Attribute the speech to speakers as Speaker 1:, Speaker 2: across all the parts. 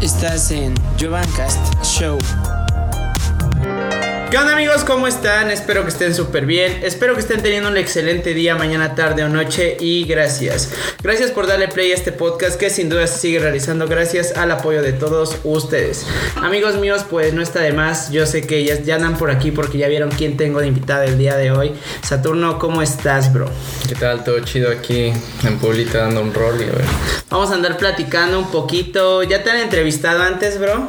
Speaker 1: Estás en Jovancast Show. ¿Qué onda amigos? ¿Cómo están? Espero que estén súper bien. Espero que estén teniendo un excelente día, mañana, tarde o noche. Y gracias. Gracias por darle play a este podcast que sin duda se sigue realizando gracias al apoyo de todos ustedes. Amigos míos, pues no está de más. Yo sé que ya, ya andan por aquí porque ya vieron quién tengo de invitada el día de hoy. Saturno, ¿cómo estás, bro?
Speaker 2: ¿Qué tal? Todo chido aquí en Pueblita dando un rol y a ver.
Speaker 1: Vamos a andar platicando un poquito. ¿Ya te han entrevistado antes, bro?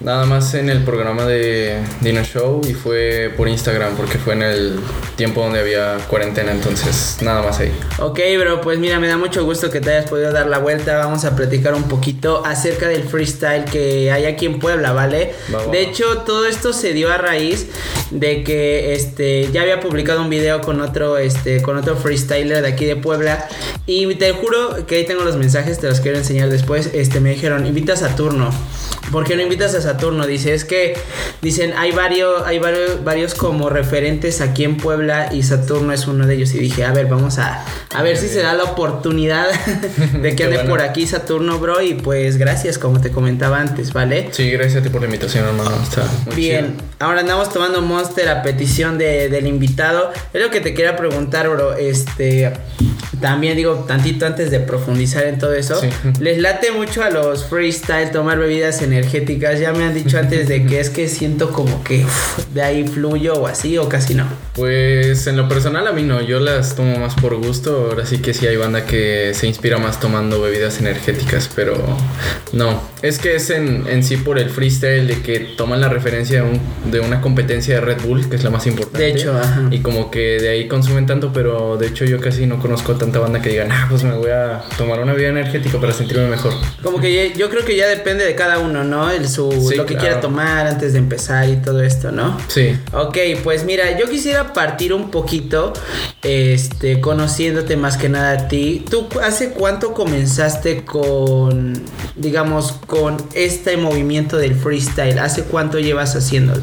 Speaker 2: Nada más en el programa de Dino Show y fue por Instagram porque fue en el tiempo donde había cuarentena, entonces nada más ahí.
Speaker 1: Ok, bro, pues mira, me da mucho gusto que te hayas podido dar la vuelta. Vamos a platicar un poquito acerca del freestyle que hay aquí en Puebla, ¿vale?
Speaker 2: Va, va,
Speaker 1: de hecho, todo esto se dio a raíz de que este ya había publicado un video con otro este con otro freestyler de aquí de Puebla y te juro que ahí tengo los mensajes, te los quiero enseñar después. Este me dijeron, "Invita a Saturno." ¿Por qué no invitas a Saturno? Dice, es que dicen, hay varios, hay varios, varios como referentes aquí en Puebla y Saturno es uno de ellos. Y dije, a ver, vamos a, a ver si se da la oportunidad de que ande
Speaker 2: bueno.
Speaker 1: por aquí Saturno, bro. Y pues gracias, como te comentaba antes, ¿vale?
Speaker 2: Sí, gracias a ti por la invitación, hermano. Está muy
Speaker 1: Bien,
Speaker 2: chido.
Speaker 1: ahora andamos tomando Monster a petición de- del invitado. Es lo que te quería preguntar, bro. Este, también digo, tantito antes de profundizar en todo eso.
Speaker 2: Sí.
Speaker 1: Les late mucho a los freestyle tomar bebidas energéticas. Ya me han dicho antes de que es que siento como que uf, de ahí fluyo o así o casi no.
Speaker 2: Pues en lo personal a mí no, yo las tomo más por gusto. Ahora sí que sí hay banda que se inspira más tomando bebidas energéticas, pero no. Es que es en, en sí por el freestyle de que toman la referencia de, un- de una competencia de Red Bull, que es la más importante.
Speaker 1: De hecho, ajá.
Speaker 2: Y como que de ahí consumen tanto, pero de hecho yo casi no conozco tanta banda que digan, ah, pues me voy a tomar una bebida energética para sentirme mejor.
Speaker 1: Como que yo creo que ya depende de cada uno, ¿no? El su
Speaker 2: Sí,
Speaker 1: lo que
Speaker 2: claro.
Speaker 1: quiera tomar antes de empezar y todo esto, ¿no?
Speaker 2: Sí.
Speaker 1: Ok, pues mira, yo quisiera partir un poquito, este, conociéndote más que nada a ti. ¿Tú hace cuánto comenzaste con, digamos, con este movimiento del freestyle? ¿Hace cuánto llevas haciéndolo?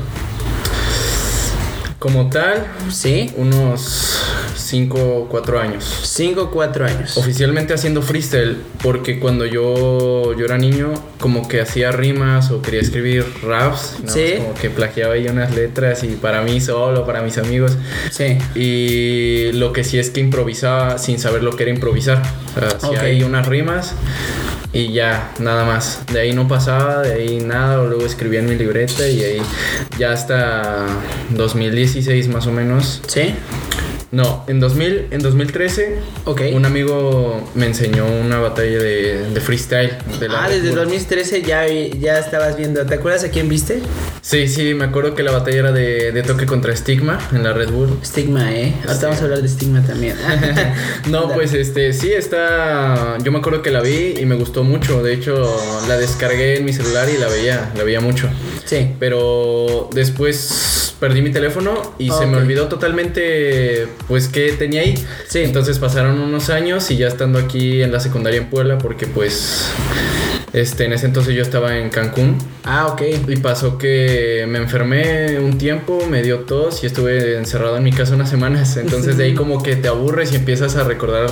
Speaker 2: Como tal,
Speaker 1: ¿Sí?
Speaker 2: unos 5 o 4 años.
Speaker 1: Cinco o cuatro años.
Speaker 2: Oficialmente haciendo freestyle, porque cuando yo, yo era niño, como que hacía rimas o quería escribir raps,
Speaker 1: Sí.
Speaker 2: como que plagiaba ahí unas letras y para mí solo, para mis amigos.
Speaker 1: Sí.
Speaker 2: Y lo que sí es que improvisaba sin saber lo que era improvisar. O sea, hacía ahí unas rimas y ya, nada más. De ahí no pasaba, de ahí nada, luego escribía en mi libreta y ahí ya hasta 2016 más o menos.
Speaker 1: ¿Sí?
Speaker 2: No, en 2000, en 2013
Speaker 1: Ok.
Speaker 2: un amigo me enseñó una batalla de, de freestyle. de la
Speaker 1: Ah, desde
Speaker 2: Bull.
Speaker 1: 2013 ya, ya estabas viendo. ¿Te acuerdas a quién viste?
Speaker 2: Sí, sí, me acuerdo que la batalla era de, de toque contra Stigma en la Red Bull.
Speaker 1: Stigma, ¿eh? Ahorita vamos a hablar de Stigma también.
Speaker 2: No, pues este, sí, está. Yo me acuerdo que la vi y me gustó mucho. De hecho, la descargué en mi celular y la veía, la veía mucho.
Speaker 1: Sí.
Speaker 2: Pero después perdí mi teléfono y se me olvidó totalmente, pues, qué tenía ahí.
Speaker 1: Sí.
Speaker 2: Entonces pasaron unos años y ya estando aquí en la secundaria en Puebla, porque pues, este, en ese entonces yo estaba en Cancún.
Speaker 1: Ah, ok.
Speaker 2: Y pasó que me enfermé un tiempo, me dio tos y estuve encerrado en mi casa unas semanas. Entonces de ahí como que te aburres y empiezas a recordar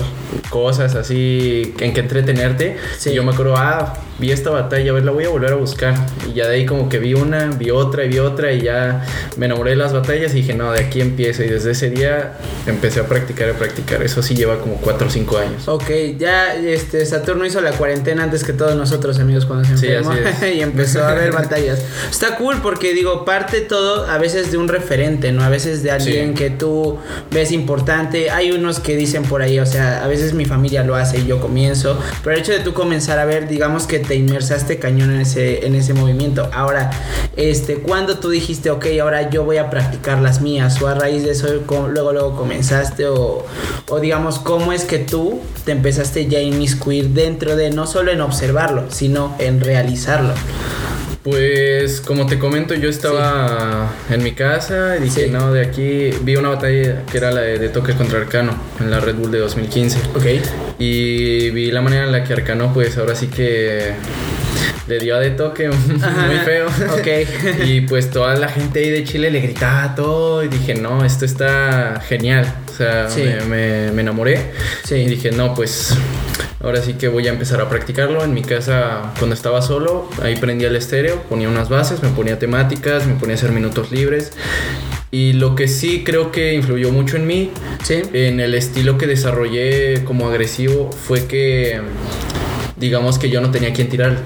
Speaker 2: cosas así en que entretenerte.
Speaker 1: Sí.
Speaker 2: Y yo me acuerdo, ah, vi esta batalla, a ver, la voy a volver a buscar. Y ya de ahí como que vi una, vi otra y vi otra y ya me enamoré de las batallas y dije, no, de aquí empiezo. Y desde ese día empecé a practicar, a practicar. Eso sí lleva como 4 o 5 años.
Speaker 1: Ok, ya este Saturno hizo la cuarentena antes que todos nosotros amigos cuando se
Speaker 2: Sí,
Speaker 1: enfermó
Speaker 2: es.
Speaker 1: y empezó a ver batallas. Está cool porque digo, parte todo a veces de un referente, ¿no? A veces de alguien
Speaker 2: Sí.
Speaker 1: que tú ves importante. Hay unos que dicen por ahí, o sea, a veces mi familia lo hace y yo comienzo, pero el hecho de tú comenzar a ver, digamos que te inmersaste cañón en ese en ese movimiento. Ahora, este, cuando tú dijiste, ok, ahora yo voy a practicar las mías o a raíz de eso luego luego comenzaste o o digamos cómo es que tú te empezaste ya a inmiscuir dentro de no solo en observarlo, sino en realizarlo.
Speaker 2: Pues como te comento, yo estaba en mi casa y dije,
Speaker 1: Sí.
Speaker 2: no, de aquí vi una batalla que era la de, de toque contra Arcano en la Red Bull de 2015.
Speaker 1: Ok.
Speaker 2: Y vi la manera en la que Arcano, pues ahora sí que le dio a de toque
Speaker 1: Ajá,
Speaker 2: muy feo.
Speaker 1: ok.
Speaker 2: y pues toda la gente ahí de Chile le gritaba todo y dije, no, esto está genial. O sea,
Speaker 1: Sí.
Speaker 2: me, me- me enamoré.
Speaker 1: Sí.
Speaker 2: Y dije, no, pues Ahora sí que voy a empezar a practicarlo. En mi casa, cuando estaba solo, ahí prendía el estéreo, ponía unas bases, me ponía temáticas, me ponía a hacer minutos libres. Y lo que sí creo que influyó mucho en mí,
Speaker 1: Sí.
Speaker 2: en el estilo que desarrollé como agresivo, fue que digamos que yo no tenía quien tirar.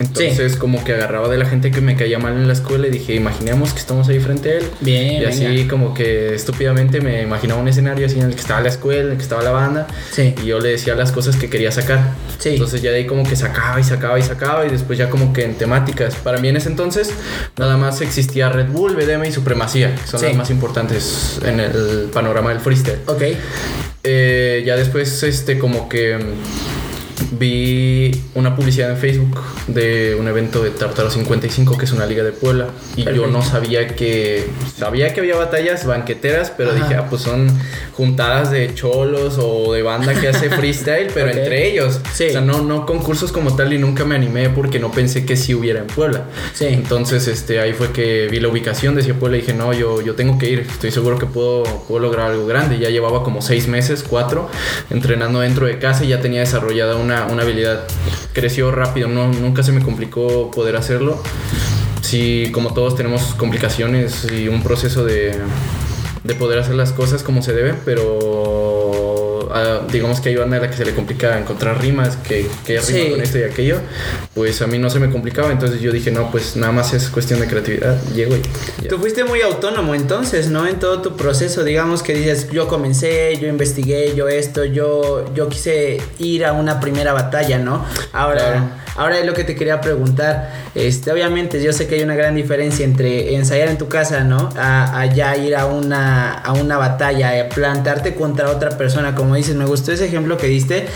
Speaker 2: Entonces como que agarraba de la gente que me caía mal en la escuela y dije, imaginemos que estamos ahí frente a él.
Speaker 1: Bien,
Speaker 2: Y así como que estúpidamente me imaginaba un escenario así en el que estaba la escuela, en el que estaba la banda.
Speaker 1: Sí.
Speaker 2: Y yo le decía las cosas que quería sacar.
Speaker 1: Sí.
Speaker 2: Entonces ya de ahí como que sacaba y sacaba y sacaba y después ya como que en temáticas. Para mí en ese entonces nada más existía Red Bull, BDM y Supremacía. que Son
Speaker 1: Sí.
Speaker 2: las más importantes en el panorama del freestyle.
Speaker 1: Ok.
Speaker 2: Eh, ya después, este, como que vi una publicidad en Facebook de un evento de Tartaro 55, que es una liga de Puebla. Y yo no sabía que. Sabía que había batallas banqueteras, pero
Speaker 1: Ajá.
Speaker 2: dije, ah, pues son juntadas de cholos o de banda que hace freestyle, pero entre ellos.
Speaker 1: Sí.
Speaker 2: O sea, no, no concursos como tal y nunca me animé porque no pensé que sí hubiera en Puebla.
Speaker 1: Sí.
Speaker 2: Entonces, este, ahí fue que vi la ubicación, decía Puebla y dije, no, yo, yo tengo que ir, estoy seguro que puedo, puedo lograr algo grande. Ya llevaba como seis meses, cuatro, entrenando dentro de casa y ya tenía desarrollada una, una habilidad. Creció rápido, no, nunca se me complicó poder hacerlo. Sí, como todos tenemos complicaciones y un proceso de, de poder hacer las cosas como se debe, pero digamos que hay banda a la que se le complica encontrar rimas, que, que rima
Speaker 1: Sí.
Speaker 2: con esto y aquello, pues a mí no se me complicaba, entonces yo dije, no, pues nada más es cuestión de creatividad, llego y ya.
Speaker 1: Tú fuiste muy autónomo entonces, ¿no? En todo tu proceso, digamos que dices, yo comencé, yo investigué, yo esto, yo, yo quise ir a una primera batalla, ¿no? Ahora,
Speaker 2: Claro.
Speaker 1: Ahora es lo que te quería preguntar. Este, obviamente, yo sé que hay una gran diferencia entre ensayar en tu casa, ¿no? A, a ya ir a una, a una batalla, a plantarte contra otra persona. Como dices, me gustó ese ejemplo que diste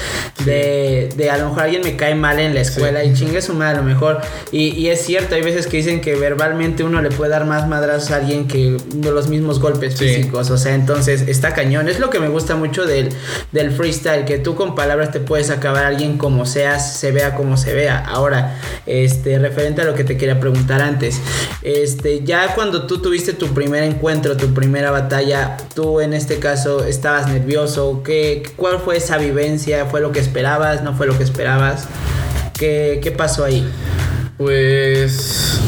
Speaker 1: de, de a lo mejor alguien me cae mal en la escuela y chingue su madre a lo mejor. Y, y es cierto, hay veces que dicen que verbalmente uno le puede dar más madrazos a alguien que los mismos golpes
Speaker 2: Sí.
Speaker 1: físicos. O sea, entonces está cañón. Es lo que me gusta mucho del, del freestyle, que tú con palabras te puedes acabar a alguien como seas, se vea como se vea. Ahora, este, referente a lo que te quería preguntar antes, este, ya cuando tú tuviste tu primer encuentro, tu primera batalla, tú en este caso estabas nervioso, ¿qué, ¿cuál fue esa vivencia? ¿Fue lo que esperabas? ¿No fue lo que esperabas? ¿Qué, qué pasó ahí?
Speaker 2: Pues.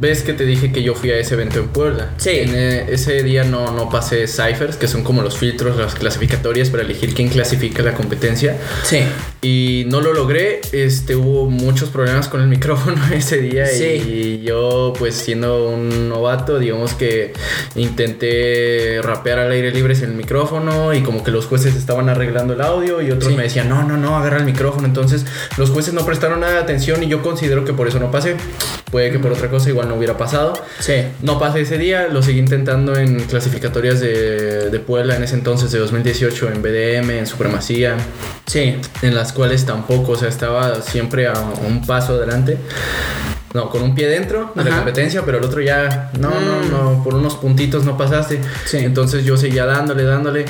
Speaker 2: ¿Ves que te dije que yo fui a ese evento en Puebla?
Speaker 1: Sí.
Speaker 2: En eh, ese día no, no pasé ciphers, que son como los filtros, las clasificatorias para elegir quién clasifica la competencia.
Speaker 1: Sí.
Speaker 2: Y no lo logré, este, hubo muchos problemas con el micrófono ese día
Speaker 1: Sí.
Speaker 2: y yo pues siendo un novato, digamos que intenté rapear al aire libre sin el micrófono y como que los jueces estaban arreglando el audio y otros
Speaker 1: Sí.
Speaker 2: me decían, no, no, no, agarra el micrófono. Entonces los jueces no prestaron nada de atención y yo considero que por eso no pasé. Puede que por otra cosa igual no hubiera pasado.
Speaker 1: Sí.
Speaker 2: No pasé ese día, lo seguí intentando en clasificatorias de, de Puebla en ese entonces, de 2018, en BDM, en Supremacía,
Speaker 1: Sí.
Speaker 2: en las cuales tampoco, o sea, estaba siempre a un paso adelante. No, con un pie dentro de la competencia, pero el otro ya, no,
Speaker 1: Mm.
Speaker 2: no, no, por unos puntitos no pasaste.
Speaker 1: Sí.
Speaker 2: Entonces yo seguía dándole, dándole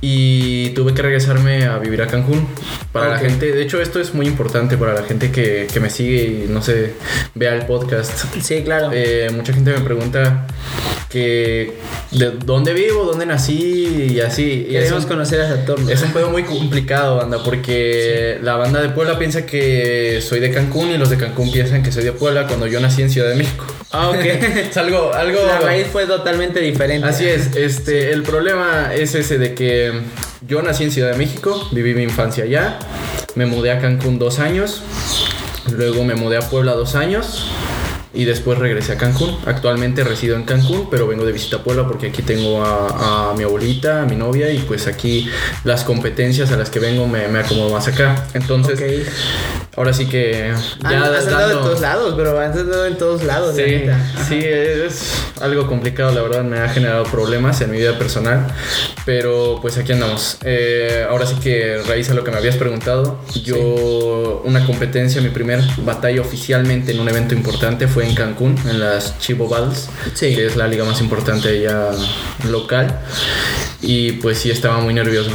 Speaker 2: y tuve que regresarme a vivir a Cancún. Para la gente, de hecho esto es muy importante para la gente que, que me sigue y no sé, vea el podcast.
Speaker 1: Sí, claro.
Speaker 2: Eh, mucha gente me pregunta que de dónde vivo, dónde nací y así. Y
Speaker 1: Queremos
Speaker 2: un,
Speaker 1: conocer a Saturno.
Speaker 2: es un pedo muy complicado, banda, porque la banda de Puebla piensa que soy de Cancún y los de Cancún piensan que soy de Puebla cuando yo nací en Ciudad de México.
Speaker 1: Ah, ok.
Speaker 2: es algo, algo.
Speaker 1: La raíz fue totalmente diferente.
Speaker 2: Así es, este, el problema es ese de que yo nací en Ciudad de México, viví mi infancia allá, me mudé a Cancún dos años, luego me mudé a Puebla dos años y después regresé a Cancún. Actualmente resido en Cancún, pero vengo de visita a Puebla porque aquí tengo a, a mi abuelita, a mi novia y pues aquí las competencias a las que vengo me, me acomodo más acá. Entonces,
Speaker 1: Ok.
Speaker 2: ahora sí que
Speaker 1: Ah,
Speaker 2: ya
Speaker 1: has andado en todos lados, bro. Has andado en todos lados. la
Speaker 2: Sí, sí, es algo complicado, la verdad, me ha generado problemas en mi vida personal, pero pues aquí andamos. Eh, ahora sí que raíz a lo que me habías preguntado, yo una competencia, mi primer batalla oficialmente en un evento importante fue en Cancún, en las Chivo Battles,
Speaker 1: Sí.
Speaker 2: que es la liga más importante allá local, y pues sí estaba muy nervioso.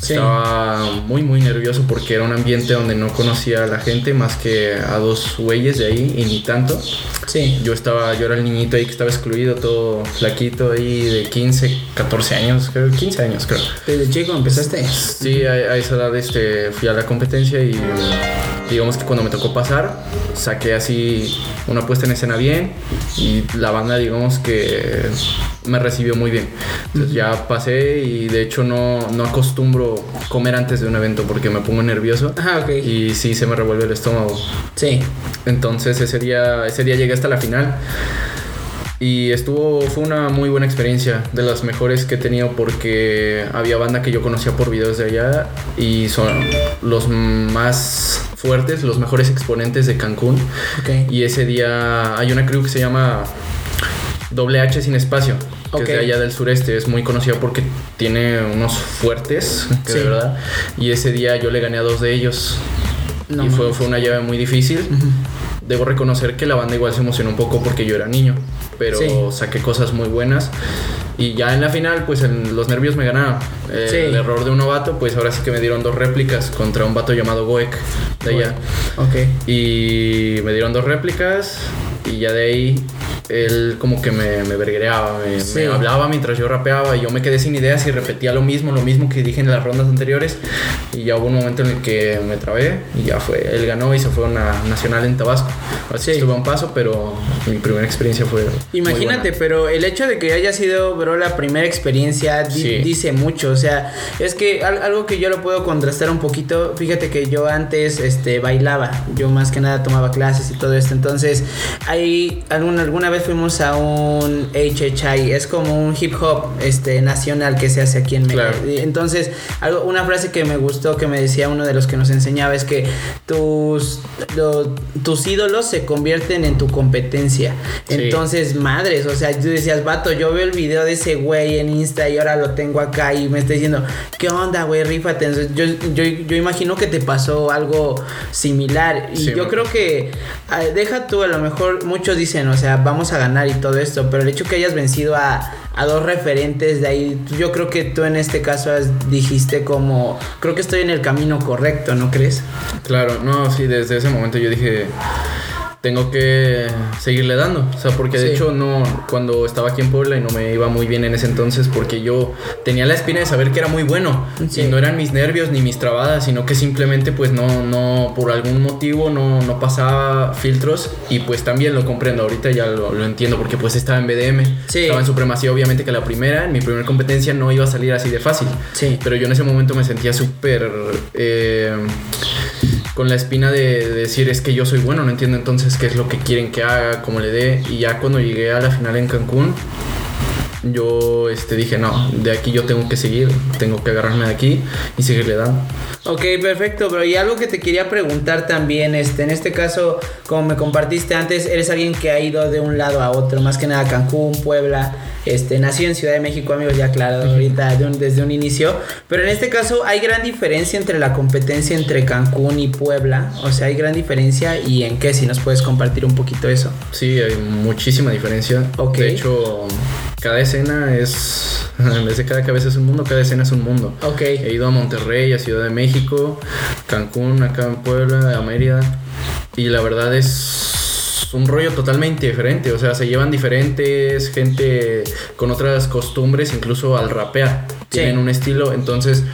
Speaker 1: Sí.
Speaker 2: Estaba muy, muy nervioso porque era un ambiente donde no conocía a la gente más que a dos güeyes de ahí y ni tanto.
Speaker 1: Sí.
Speaker 2: Yo estaba, yo era el niñito ahí que estaba excluido, todo flaquito ahí de 15, 14 años, creo, 15 años creo.
Speaker 1: Desde chico empezaste.
Speaker 2: Sí, a, a esa edad este, fui a la competencia y digamos que cuando me tocó pasar, saqué así una puesta en escena bien y la banda digamos que me recibió muy bien. Entonces ya pasé y de hecho no, no acostumbro comer antes de un evento porque me pongo nervioso
Speaker 1: ok.
Speaker 2: y sí se me revuelve el estómago.
Speaker 1: Sí.
Speaker 2: Entonces ese día, ese día llegué hasta la final. Y estuvo, fue una muy buena experiencia, de las mejores que he tenido porque había banda que yo conocía por videos de allá y son los más fuertes, los mejores exponentes de Cancún.
Speaker 1: Ok.
Speaker 2: Y ese día hay una crew que se llama Doble H sin espacio, que es de allá del sureste, es muy conocida porque tiene unos fuertes, que de
Speaker 1: Sí.
Speaker 2: verdad. Y ese día yo le gané a dos de ellos.
Speaker 1: No
Speaker 2: y fue, fue una llave muy difícil. Debo reconocer que la banda igual se emocionó un poco porque yo era niño, pero
Speaker 1: Sí.
Speaker 2: saqué cosas muy buenas. Y ya en la final, pues en los nervios me ganaron. Eh,
Speaker 1: Sí.
Speaker 2: El error de un novato, pues ahora sí que me dieron dos réplicas contra un vato llamado Goek de allá.
Speaker 1: Ok.
Speaker 2: Y me dieron dos réplicas y ya de ahí él como que me, me verguereaba, me,
Speaker 1: Sí.
Speaker 2: me hablaba mientras yo rapeaba y yo me quedé sin ideas y repetía lo mismo, lo mismo que dije en las rondas anteriores y ya hubo un momento en el que me trabé y ya fue, él ganó y se fue a una nacional en Tabasco. Así
Speaker 1: Sí.
Speaker 2: estuve a un paso, pero mi primera experiencia fue...
Speaker 1: Imagínate, pero el hecho de que haya sido, bro, la primera experiencia di-
Speaker 2: Sí.
Speaker 1: dice mucho. O sea, es que al- algo que yo lo puedo contrastar un poquito. Fíjate que yo antes este, bailaba. Yo más que nada tomaba clases y todo esto. Entonces, ahí alguna, alguna vez fuimos a un HHI. Es como un hip hop este, nacional que se hace aquí en México.
Speaker 2: Claro.
Speaker 1: Entonces, algo, una frase que me gustó que me decía uno de los que nos enseñaba es que tus, lo- tus ídolos se convierten en tu competencia.
Speaker 2: Sí.
Speaker 1: Entonces, madres, o sea, tú decías, vato, yo veo el video de ese güey en Insta y ahora lo tengo acá y me está diciendo, ¿qué onda, güey? Rífate. Entonces, yo, yo, yo imagino que te pasó algo similar. Y
Speaker 2: Sí,
Speaker 1: yo creo que, deja tú, a lo mejor muchos dicen, o sea, vamos a ganar y todo esto, pero el hecho que hayas vencido a, a dos referentes de ahí, yo creo que tú en este caso has- dijiste como, creo que estoy en el camino correcto, ¿no crees?
Speaker 2: Claro, no, sí, desde ese momento yo dije, tengo que seguirle dando. O sea, porque de
Speaker 1: Sí.
Speaker 2: hecho no, cuando estaba aquí en Puebla y no me iba muy bien en ese entonces, porque yo tenía la espina de saber que era muy bueno.
Speaker 1: Sí.
Speaker 2: Y no eran mis nervios ni mis trabadas, sino que simplemente pues no, no, por algún motivo no, no pasaba filtros. Y pues también lo comprendo, ahorita ya lo, lo entiendo, porque pues estaba en BDM.
Speaker 1: Sí.
Speaker 2: Estaba en supremacía, obviamente que la primera, en mi primera competencia no iba a salir así de fácil.
Speaker 1: Sí.
Speaker 2: Pero yo en ese momento me sentía súper eh, con la espina de, de decir es que yo soy bueno, no entiendo entonces qué es lo que quieren que haga, cómo le dé. Y ya cuando llegué a la final en Cancún, yo este, dije, no, de aquí yo tengo que seguir, tengo que agarrarme de aquí y seguirle dando.
Speaker 1: Ok, perfecto, bro. Y algo que te quería preguntar también, este, en este caso, como me compartiste antes, eres alguien que ha ido de un lado a otro, más que nada Cancún, Puebla, este, nació en Ciudad de México, amigos, ya claro, ahorita de un- desde un inicio. Pero en este caso hay gran diferencia entre la competencia entre Cancún y Puebla. O sea, hay gran diferencia y en qué, si nos puedes compartir un poquito eso.
Speaker 2: Sí, hay muchísima diferencia.
Speaker 1: Ok.
Speaker 2: De hecho, cada escena es, en vez de cada cabeza es un mundo, cada escena es un mundo.
Speaker 1: Ok.
Speaker 2: He ido a Monterrey, a Ciudad de México, Cancún, acá en Puebla, a Mérida. Y la verdad es un rollo totalmente diferente. O sea, se llevan diferentes, gente con otras costumbres, incluso al rapear.
Speaker 1: Sí.
Speaker 2: Tienen un estilo. Entonces,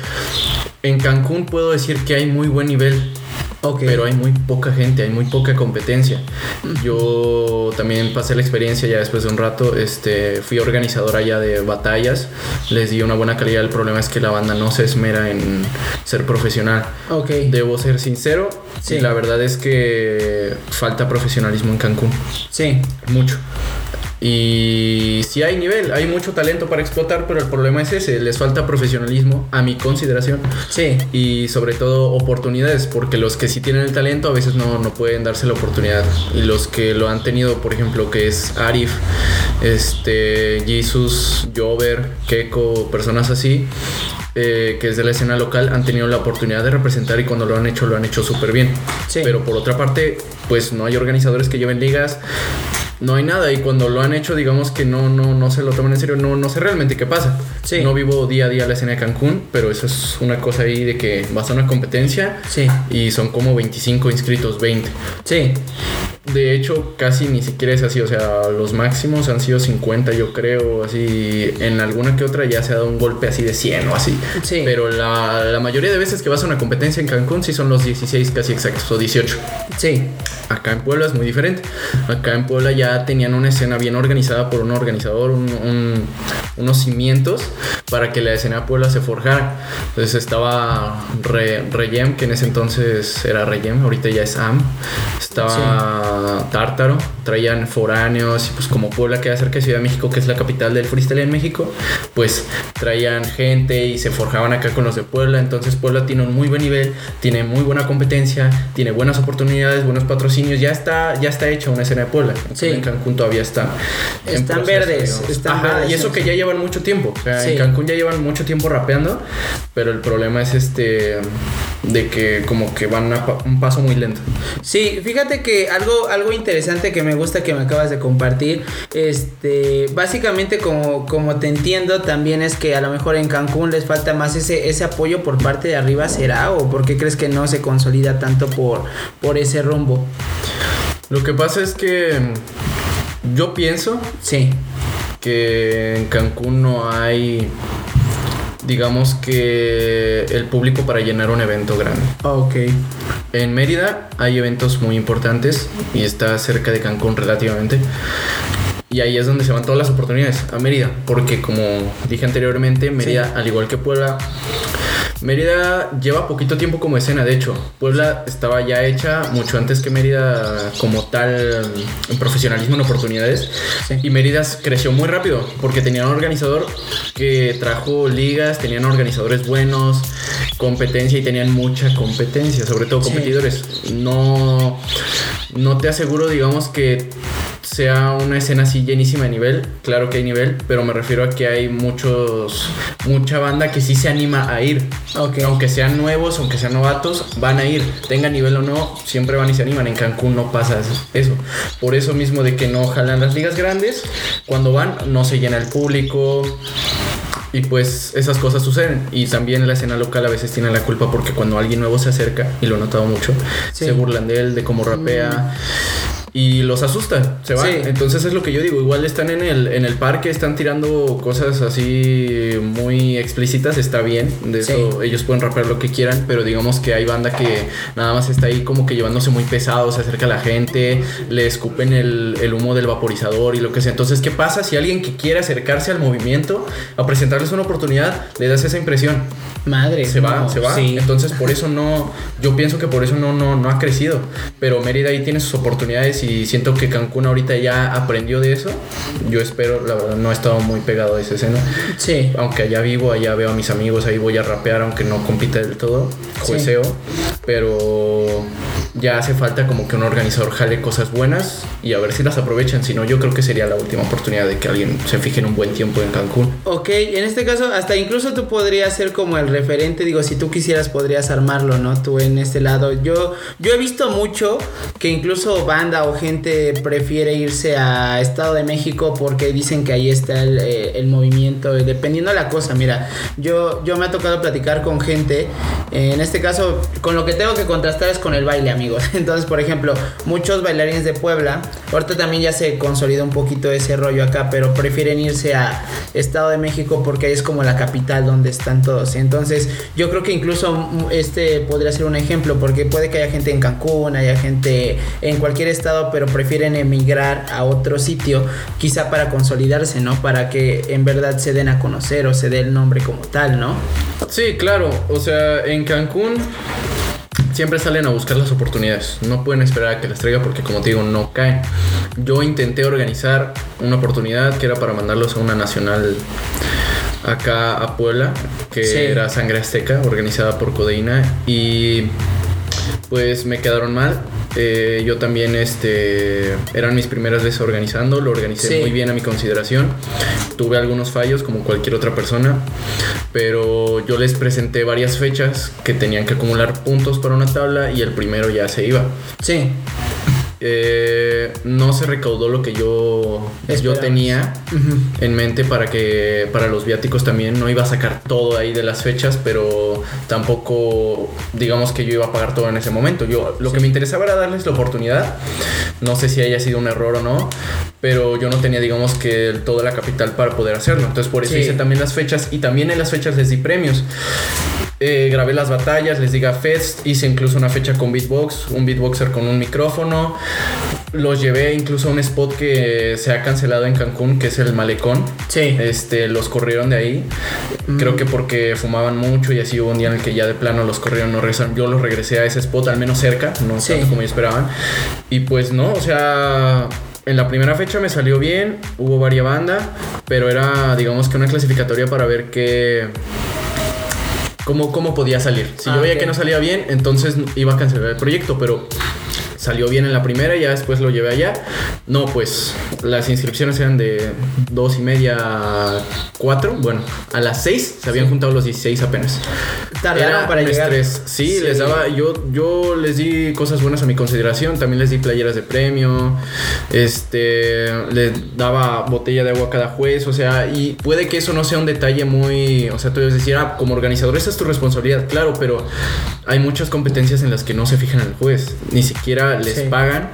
Speaker 2: en Cancún puedo decir que hay muy buen nivel.
Speaker 1: Ok.
Speaker 2: Pero hay muy poca gente, hay muy poca competencia. Yo también pasé la experiencia ya después de un rato. Este, fui organizador allá de batallas. Les di una buena calidad. El problema es que la banda no se esmera en ser profesional.
Speaker 1: Ok.
Speaker 2: Debo ser sincero.
Speaker 1: Sí.
Speaker 2: Y la verdad es que falta profesionalismo en Cancún.
Speaker 1: Sí.
Speaker 2: Mucho. Y sí hay nivel, hay mucho talento para explotar, pero el problema es ese, les falta profesionalismo a mi consideración
Speaker 1: Sí.
Speaker 2: y sobre todo oportunidades, porque los que sí tienen el talento a veces no, no pueden darse la oportunidad. Y los que lo han tenido, por ejemplo, que es Arif, este, Jesus, Jover, Keko, personas así, eh, que es de la escena local, han tenido la oportunidad de representar y cuando lo han hecho, lo han hecho súper bien.
Speaker 1: Sí.
Speaker 2: Pero por otra parte, pues no hay organizadores que lleven ligas. No hay nada y cuando lo han hecho digamos que no no no se lo toman en serio no no sé realmente qué pasa
Speaker 1: Sí.
Speaker 2: no vivo día a día la escena de Cancún pero eso es una cosa ahí de que vas a una competencia
Speaker 1: Sí.
Speaker 2: y son como 25 inscritos 20
Speaker 1: Sí.
Speaker 2: de hecho casi ni siquiera es así o sea los máximos han sido 50 yo creo así en alguna que otra ya se ha dado un golpe así de 100 o así
Speaker 1: Sí.
Speaker 2: pero la, la mayoría de veces que vas a una competencia en Cancún sí son los 16 casi exactos o 18
Speaker 1: Sí.
Speaker 2: Acá en Puebla es muy diferente. Acá en Puebla ya tenían una escena bien organizada por un organizador, un- un- unos cimientos para que la escena de Puebla se forjara. Entonces estaba Re, Reyem, que en ese entonces era Reyem, ahorita ya es AM. Estaba Tártaro, traían foráneos, y pues como Puebla queda cerca de Ciudad de México, que es la capital del freestyle en México, pues traían gente y se forjaban acá con los de Puebla. Entonces Puebla tiene un muy buen nivel, tiene muy buena competencia, tiene buenas oportunidades, buenos patrocinios. Ya está, ya está hecha una escena de Puebla.
Speaker 1: Sí.
Speaker 2: En Cancún todavía está.
Speaker 1: Están verdes, están
Speaker 2: Ajá,
Speaker 1: verdes,
Speaker 2: y eso
Speaker 1: sí.
Speaker 2: que ya llevan mucho tiempo. O sea,
Speaker 1: Sí.
Speaker 2: En Cancún ya llevan mucho tiempo rapeando, pero el problema es este de que como que van a pa- un paso muy lento.
Speaker 1: Sí, fíjate que algo, algo interesante que me gusta que me acabas de compartir, este, básicamente como, como te entiendo también es que a lo mejor en Cancún les falta más ese, ese apoyo por parte de arriba, ¿será? ¿O por qué crees que no se consolida tanto por, por ese rumbo?
Speaker 2: Lo que pasa es que yo pienso
Speaker 1: Sí,
Speaker 2: que en Cancún no hay, digamos que el público para llenar un evento grande.
Speaker 1: ok,
Speaker 2: En Mérida hay eventos muy importantes y está cerca de Cancún relativamente. Y ahí es donde se van todas las oportunidades, a Mérida. Porque como dije anteriormente, Mérida, al igual que Puebla, Mérida lleva poquito tiempo como escena, de hecho. Puebla estaba ya hecha mucho antes que Mérida como tal en profesionalismo en oportunidades.
Speaker 1: Sí.
Speaker 2: Y Mérida creció muy rápido porque tenían un organizador que trajo ligas, tenían organizadores buenos, competencia y tenían mucha competencia, sobre todo
Speaker 1: Sí.
Speaker 2: competidores. No, no te aseguro, digamos, que sea una escena así llenísima de nivel. Claro que hay nivel, pero me refiero a que hay muchos, mucha banda que sí se anima a ir.
Speaker 1: ok.
Speaker 2: Aunque sean nuevos, aunque sean novatos, van a ir. Tengan nivel o no, siempre van y se animan. En Cancún no pasa eso. Por eso mismo de que no jalan las ligas grandes, cuando van no se llena el público. Y pues esas cosas suceden. Y también la escena local a veces tiene la culpa porque cuando alguien nuevo se acerca, y lo he notado mucho,
Speaker 1: Sí.
Speaker 2: se burlan de él, de cómo rapea. Y los asusta, se van.
Speaker 1: Sí.
Speaker 2: Entonces es lo que yo digo. Igual están en el, en el parque, están tirando cosas así muy explícitas, está bien. De eso ellos pueden rapear lo que quieran, pero digamos que hay banda que nada más está ahí como que llevándose muy pesado, se acerca a la gente, le escupen el, el humo del vaporizador y lo que sea. Entonces, ¿qué pasa si alguien que quiere acercarse al movimiento, a presentarles una oportunidad, le das esa impresión?
Speaker 1: Madre.
Speaker 2: Se va,
Speaker 1: no,
Speaker 2: se va.
Speaker 1: Sí.
Speaker 2: Entonces por eso no, yo pienso que por eso no, no, no ha crecido. Pero Mérida ahí tiene sus oportunidades y siento que Cancún ahorita ya aprendió de eso. Yo espero, la verdad, no he estado muy pegado a esa escena.
Speaker 1: Sí.
Speaker 2: Aunque allá vivo, allá veo a mis amigos, ahí voy a rapear, aunque no compita del todo, jueceo. Pero ya hace falta como que un organizador jale cosas buenas y a ver si las aprovechan. Si no, yo creo que sería la última oportunidad de que alguien se fije en un buen tiempo en Cancún.
Speaker 1: Ok, en este caso, hasta incluso tú podrías ser como el referente, digo, si tú quisieras podrías armarlo, ¿no? Tú en este lado. Yo, yo he visto mucho que incluso banda o gente prefiere irse a Estado de México porque dicen que ahí está el, eh, movimiento, eh, dependiendo de la cosa. Mira, yo, yo me ha tocado platicar con gente, eh, en este caso, con lo que tengo que contrastar es con el baile, Entonces, por ejemplo, muchos bailarines de Puebla, ahorita también ya se consolida un poquito ese rollo acá, pero prefieren irse a Estado de México porque ahí es como la capital donde están todos. Entonces, yo creo que incluso este podría ser un ejemplo porque puede que haya gente en Cancún, haya gente en cualquier estado, pero prefieren emigrar a otro sitio, quizá para consolidarse, ¿no? Para que en verdad se den a conocer o se dé el nombre como tal, ¿no?
Speaker 2: Sí, claro. O sea, en Cancún siempre salen a buscar las oportunidades. No pueden esperar a que las traiga porque, como te digo, no caen. Yo intenté organizar una oportunidad que era para mandarlos a una nacional acá a Puebla, que
Speaker 1: Sí.
Speaker 2: era Sangre Azteca, organizada por Codeína. Y pues me quedaron mal. Eh, yo también, este, eran mis primeras veces organizando, lo organicé
Speaker 1: Sí.
Speaker 2: muy bien a mi consideración. Tuve algunos fallos como cualquier otra persona, pero yo les presenté varias fechas que tenían que acumular puntos para una tabla y el primero ya se iba.
Speaker 1: Sí,
Speaker 2: eh, no se recaudó lo que yo, yo tenía en mente para que para los viáticos también no iba a sacar todo ahí de las fechas, pero tampoco digamos que yo iba a pagar todo en ese momento. Yo lo que me interesaba era darles la oportunidad. No sé si haya sido un error o no, pero yo no tenía digamos que toda la capital para poder hacerlo. Entonces por eso hice también las fechas y también en las fechas les di premios. Eh, grabé las batallas, les diga Fest, hice incluso una fecha con beatbox, un beatboxer con un micrófono. Los llevé incluso a un spot que se ha cancelado en Cancún, que es el Malecón.
Speaker 1: Sí.
Speaker 2: Este, los corrieron de ahí. Mm. Creo que porque fumaban mucho y así hubo un día en el que ya de plano los corrieron, no regresaron. Yo los regresé a ese spot, al menos cerca, no tanto como ellos esperaban. Y pues no, o sea, en la primera fecha me salió bien, hubo varias bandas, pero era digamos que una clasificatoria para ver qué cómo, cómo podía salir. Si yo ah, veía que no salía bien, entonces iba a cancelar el proyecto, pero salió bien en la primera, y ya después lo llevé allá. No, pues las inscripciones eran de dos y media a cuatro. Bueno, a las seis se habían juntado los 16 apenas.
Speaker 1: Tardaron para llegar.
Speaker 2: Sí, les daba, yo, yo les di cosas buenas a mi consideración. También les di playeras de premio. Este, les daba botella de agua a cada juez. O sea, y puede que eso no sea un detalle muy. O sea, tú debes decir, ah, como organizador, esa es tu responsabilidad. Claro, pero hay muchas competencias en las que no se fijan al juez. Ni siquiera les pagan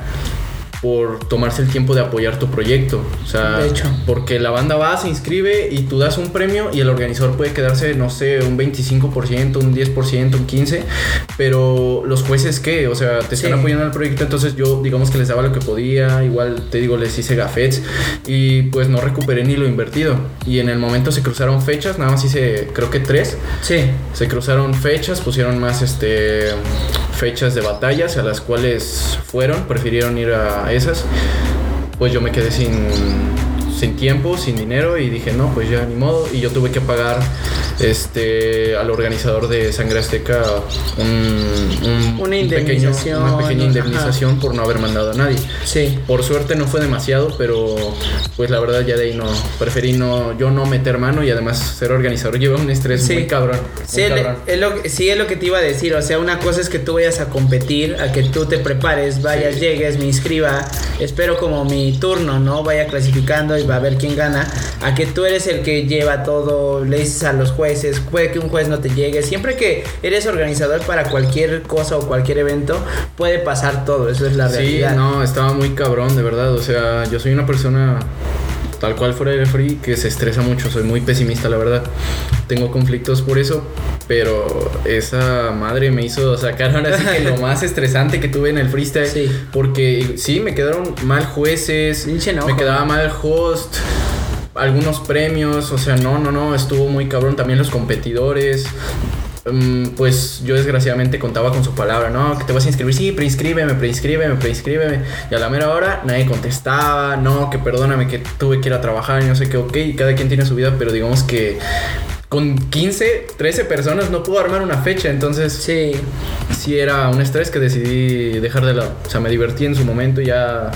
Speaker 2: por tomarse el tiempo de apoyar tu proyecto. O sea, porque la banda va, se inscribe y tú das un premio y el organizador puede quedarse, no sé, un 25%, un 10%, un 15%, pero los jueces qué, o sea, te están apoyando el proyecto, entonces yo digamos que les daba lo que podía, igual te digo, les hice gafets y pues no recuperé ni lo invertido. Y en el momento se cruzaron fechas, nada más hice creo que tres.
Speaker 1: Sí.
Speaker 2: Se cruzaron fechas, pusieron más este fechas de batallas a las cuales fueron, prefirieron ir a esas, pues yo me quedé sin, sin tiempo, sin dinero y dije, no, pues ya ni modo. Y yo tuve que pagar este, al organizador de Sangre Azteca un,
Speaker 1: una, indemnización,
Speaker 2: una pequeña indemnización por no haber mandado a nadie.
Speaker 1: Sí.
Speaker 2: Por suerte no fue demasiado, pero pues la verdad ya de ahí no, preferí no, yo no meter mano y además ser organizador lleva un estrés muy cabrón.
Speaker 1: sí, Es lo, sí, es lo que te iba a decir, o sea, una cosa es que tú vayas a competir, a que tú te prepares, vayas, llegues, me inscriba, espero como mi turno, ¿no? Vaya clasificando y va a ver quién gana, a que tú eres el que lleva todo, le dices a los jueces, puede que un juez no te llegue. Siempre que eres organizador para cualquier cosa o cualquier evento, puede pasar todo. Eso es la realidad.
Speaker 2: Sí, no, estaba muy cabrón, de verdad. O sea, yo soy una persona tal cual fuera de free que se estresa mucho. Soy muy pesimista, la verdad. Tengo conflictos por eso, pero esa madre me hizo sacar ahora sí que lo más estresante que tuve en el freestyle. Sí. Porque sí, me quedaron mal jueces, me quedaba mal host algunos premios, o sea, no, no, no, estuvo muy cabrón. También los competidores. Mm, pues yo desgraciadamente contaba con su palabra, ¿no? Que te vas a inscribir, sí, preinscríbeme, preinscríbeme, preinscríbeme. Y a la mera hora nadie contestaba, no, que perdóname que tuve que ir a trabajar y no sé qué, ok, cada quien tiene su vida, pero digamos que con 15, 13 personas no pudo armar una fecha, entonces
Speaker 1: sí,
Speaker 2: sí era un estrés que decidí dejar de lado. O sea, me divertí en su momento, ya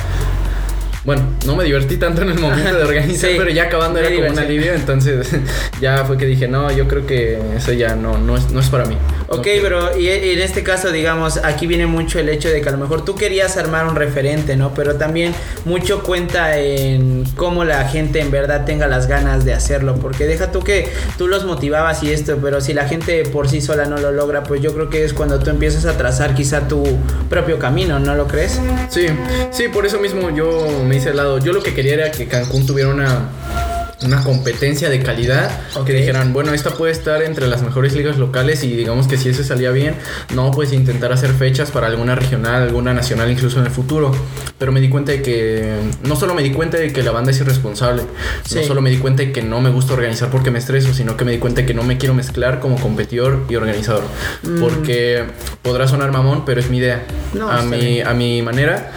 Speaker 2: bueno, no me divertí tanto en el momento de organizar, pero ya acabando era como un alivio, entonces ya fue que dije, no, yo creo que eso ya no, no, es, no es para mí.
Speaker 1: Ok, pero y en este caso, digamos, aquí viene mucho el hecho de que a lo mejor tú querías armar un referente, ¿no? Pero también mucho cuenta en cómo la gente en verdad tenga las ganas de hacerlo, porque deja tú que tú los motivabas y esto, pero si la gente por sí sola no lo logra, pues yo creo que es cuando tú empiezas a trazar quizá tu propio camino, ¿no lo crees?
Speaker 2: Sí, sí, por eso mismo yo me hice lado. Yo lo que quería era que Cancún tuviera una una competencia de calidad que dijeran, bueno, esta puede estar entre las mejores ligas locales y digamos que si eso salía bien, no, pues intentar hacer fechas para alguna regional, alguna nacional incluso en el futuro. Pero me di cuenta de que, no solo me di cuenta de que la banda es irresponsable, no solo me di cuenta de que no me gusta organizar porque me estreso, sino que me di cuenta de que no me quiero mezclar como competidor y organizador. Mm. Porque podrá sonar mamón, pero es mi idea. a, mi, a mi manera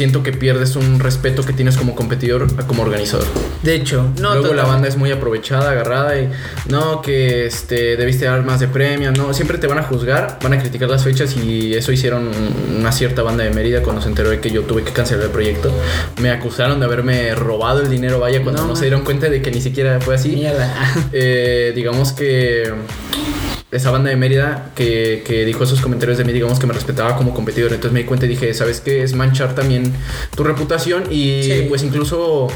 Speaker 2: siento que pierdes un respeto que tienes como competidor como organizador.
Speaker 1: De hecho,
Speaker 2: no. Luego la banda es muy aprovechada, agarrada y no, que este, debiste dar más de premio, no, siempre te van a juzgar, van a criticar las fechas y eso hicieron una cierta banda de Mérida cuando se enteró de que yo tuve que cancelar el proyecto. Me acusaron de haberme robado el dinero, vaya, cuando no, se dieron cuenta de que ni siquiera fue así.
Speaker 1: Mierda.
Speaker 2: Eh, digamos que esa banda de Mérida que, que, dijo esos comentarios de mí, digamos que me respetaba como competidor. Entonces me di cuenta y dije, ¿sabes qué? Es manchar también tu reputación y pues incluso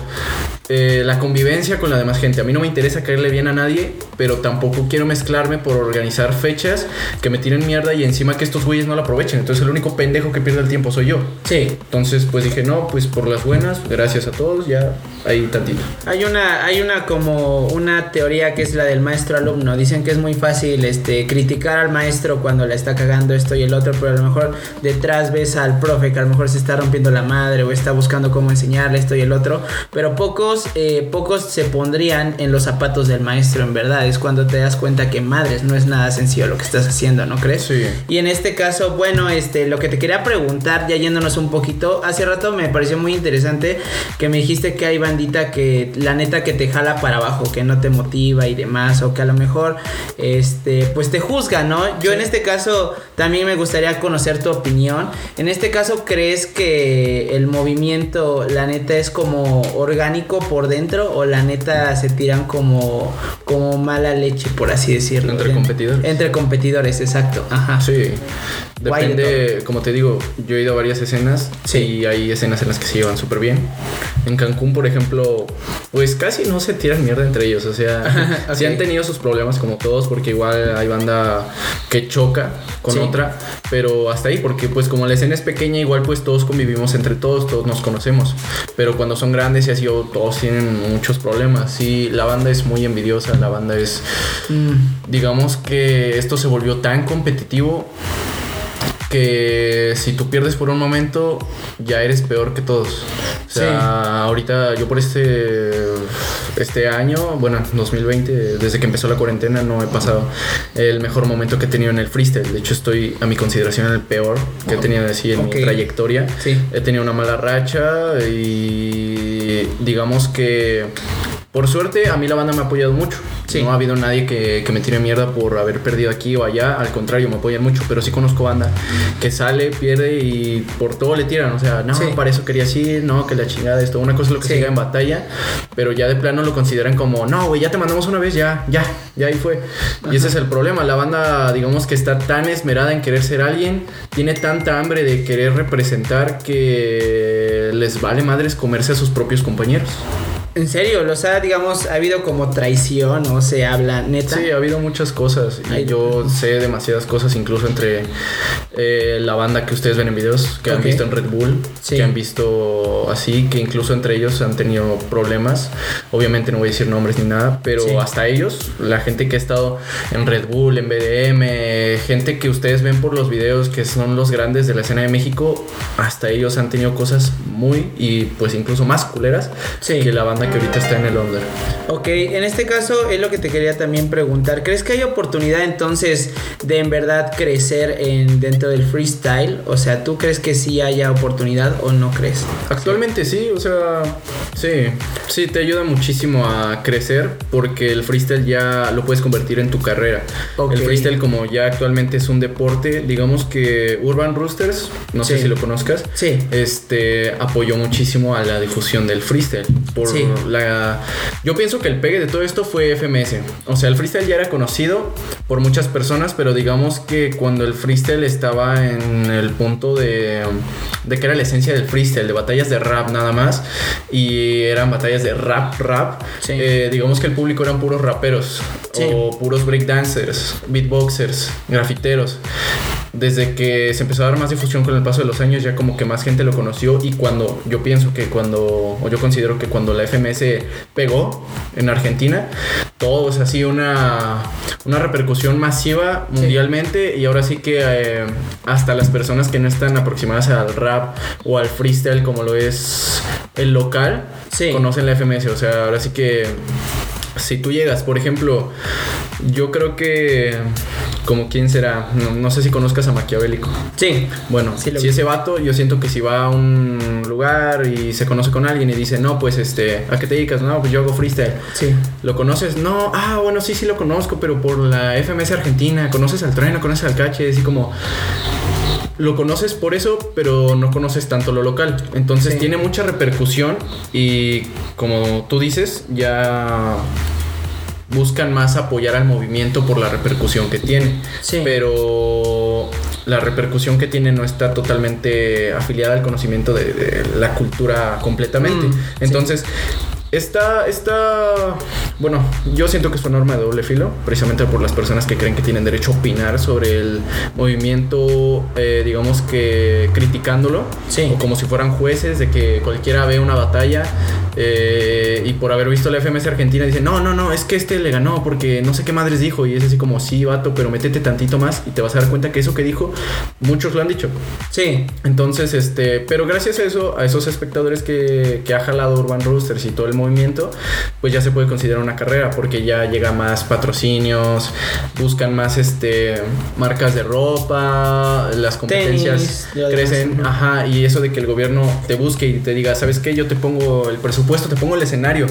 Speaker 2: eh, la convivencia con la demás gente. A mí no me interesa caerle bien a nadie, pero tampoco quiero mezclarme por organizar fechas que me tiren mierda y encima que estos güeyes no la aprovechen. Entonces el único pendejo que pierde el tiempo soy yo.
Speaker 1: Sí.
Speaker 2: Entonces pues dije, no, pues por las buenas, gracias a todos, ya ahí tantito.
Speaker 1: Hay una, hay una como una teoría que es la del maestro alumno. Dicen que es muy fácil este, criticar al maestro cuando le está cagando esto y el otro, pero a lo mejor detrás ves al profe que a lo mejor se está rompiendo la madre o está buscando cómo enseñarle esto y el otro, pero poco eh, pocos, se pondrían en los zapatos del maestro, en verdad. Es cuando te das cuenta que madres, no es nada sencillo lo que estás haciendo, ¿no crees?
Speaker 2: Sí.
Speaker 1: Y en este caso, bueno, este, lo que te quería preguntar, ya yéndonos un poquito, hace rato me pareció muy interesante que me dijiste que hay bandita que la neta que te jala para abajo, que no te motiva y demás, o que a lo mejor, este, pues te juzga, ¿no? Yo en este caso también me gustaría conocer tu opinión. En este caso, ¿crees que el movimiento, la neta, es como orgánico por dentro o la neta se tiran como, como mala leche, por así decirlo.
Speaker 2: Entre competidores.
Speaker 1: Entre competidores, exacto. Ajá.
Speaker 2: Sí. Depende, como te digo, yo he ido a varias escenas sí. y hay escenas en las que se llevan súper bien. En Cancún, por ejemplo, pues casi no se tiran mierda entre ellos. O sea, okay. sí han tenido sus problemas como todos, porque igual hay banda que choca con sí. otra, pero hasta ahí, porque pues como la escena es pequeña, igual pues todos convivimos entre todos, todos nos conocemos. Pero cuando son grandes y así, todos tienen muchos problemas. Sí, la banda es muy envidiosa, la banda es, mm. digamos que esto se volvió tan competitivo que si tú pierdes por un momento, ya eres peor que todos. O sea, sí. ahorita yo por este, este año, bueno, 2020, desde que empezó la cuarentena, no he pasado el mejor momento que he tenido en el freestyle. De hecho, estoy a mi consideración el peor que he tenido así en okay. mi trayectoria.
Speaker 1: Sí.
Speaker 2: He tenido una mala racha y digamos que por suerte, a mí la banda me ha apoyado mucho. Sí. No ha habido nadie que, que, me tire mierda por haber perdido aquí o allá. Al contrario, me apoyan mucho. Pero sí conozco banda que sale, pierde y por todo le tiran. O sea, no, sí. para eso quería ir, no, que la chingada esto. Una cosa es lo que sí. siga en batalla, pero ya de plano lo consideran como, no, güey, ya te mandamos una vez, ya, ya, ya ahí fue. Ajá. Y ese es el problema. La banda, digamos que está tan esmerada en querer ser alguien, tiene tanta hambre de querer representar que les vale madres comerse a sus propios compañeros.
Speaker 1: En serio, o sea, digamos, ha habido como traición o se habla neta.
Speaker 2: Sí, ha habido muchas cosas. Y Ay, yo sé demasiadas cosas, incluso entre eh, la banda que ustedes ven en videos, que okay. han visto en Red Bull, sí. que han visto así, que incluso entre ellos han tenido problemas. Obviamente no voy a decir nombres ni nada, pero sí. hasta ellos, la gente que ha estado en Red Bull, en BDM, gente que ustedes ven por los videos que son los grandes de la escena de México, hasta ellos han tenido cosas muy y pues incluso más culeras
Speaker 1: sí.
Speaker 2: que la banda que ahorita está en el under.
Speaker 1: Ok, en este caso es lo que te quería también preguntar. ¿Crees que hay oportunidad entonces de en verdad crecer en dentro del freestyle? O sea, ¿tú crees que sí haya oportunidad o no crees?
Speaker 2: Actualmente sí, o sea, sí, sí te ayuda muchísimo a crecer porque el freestyle ya lo puedes convertir en tu carrera. Okay. El freestyle como ya actualmente es un deporte, digamos que Urban Roosters, no sí. sé si lo conozcas,
Speaker 1: sí.
Speaker 2: este apoyó muchísimo a la difusión del freestyle por sí. La yo pienso que el pegue de todo esto fue FMS. O sea, el freestyle ya era conocido por muchas personas, pero digamos que cuando el freestyle estaba en el punto de, de que era la esencia del freestyle, de batallas de rap nada más, y eran batallas de rap, rap,
Speaker 1: sí.
Speaker 2: eh, digamos que el público eran puros raperos, sí. o puros breakdancers, beatboxers, grafiteros desde que se empezó a dar más difusión con el paso de los años, ya como que más gente lo conoció y cuando yo pienso que cuando, o yo considero que cuando la FMS pegó en Argentina, todo es así una, una repercusión masiva mundialmente sí. y ahora sí que eh, hasta las personas que no están aproximadas al rap o al freestyle como lo es el local,
Speaker 1: sí.
Speaker 2: conocen la FMS, o sea, ahora sí que si tú llegas, por ejemplo, yo creo que como quién será, no, no, sé si conozcas a Maquiavélico.
Speaker 1: Sí.
Speaker 2: Bueno, sí, si ese vato, yo siento que si va a un lugar y se conoce con alguien y dice, no, pues este, ¿a qué te dedicas? No, pues yo hago freestyle.
Speaker 1: Sí.
Speaker 2: ¿Lo conoces? No, ah, bueno, sí, sí lo conozco, pero por la FMS Argentina, ¿conoces al trueno? ¿Conoces al cache? Así como lo conoces por eso, pero no conoces tanto lo local. Entonces sí. tiene mucha repercusión y como tú dices, ya buscan más apoyar al movimiento por la repercusión que tiene.
Speaker 1: Sí.
Speaker 2: Pero la repercusión que tiene no está totalmente afiliada al conocimiento de, de la cultura completamente.
Speaker 1: Mm, sí.
Speaker 2: Está, está, bueno, yo siento que es una norma de doble filo, precisamente por las personas que creen que tienen derecho a opinar sobre el movimiento, eh, digamos que criticándolo,
Speaker 1: Sí.
Speaker 2: o como si fueran jueces, de que cualquiera ve una batalla eh, y por haber visto la FMS Argentina dice, no, no, no, es que este le ganó porque no sé qué madres dijo, y es así como, sí, vato, pero métete tantito más y te vas a dar cuenta que eso que dijo, muchos lo han dicho.
Speaker 1: Sí,
Speaker 2: Entonces, este, pero gracias a eso, a esos espectadores que, que ha jalado Urban Roosters y todo el movimiento, pues ya se puede considerar una carrera, porque ya llega más patrocinios, buscan más este marcas de ropa, las competencias
Speaker 1: Tenis,
Speaker 2: crecen, ajá, y eso de que el gobierno te busque y te diga, ¿sabes qué? Yo te pongo el presupuesto, te pongo el escenario,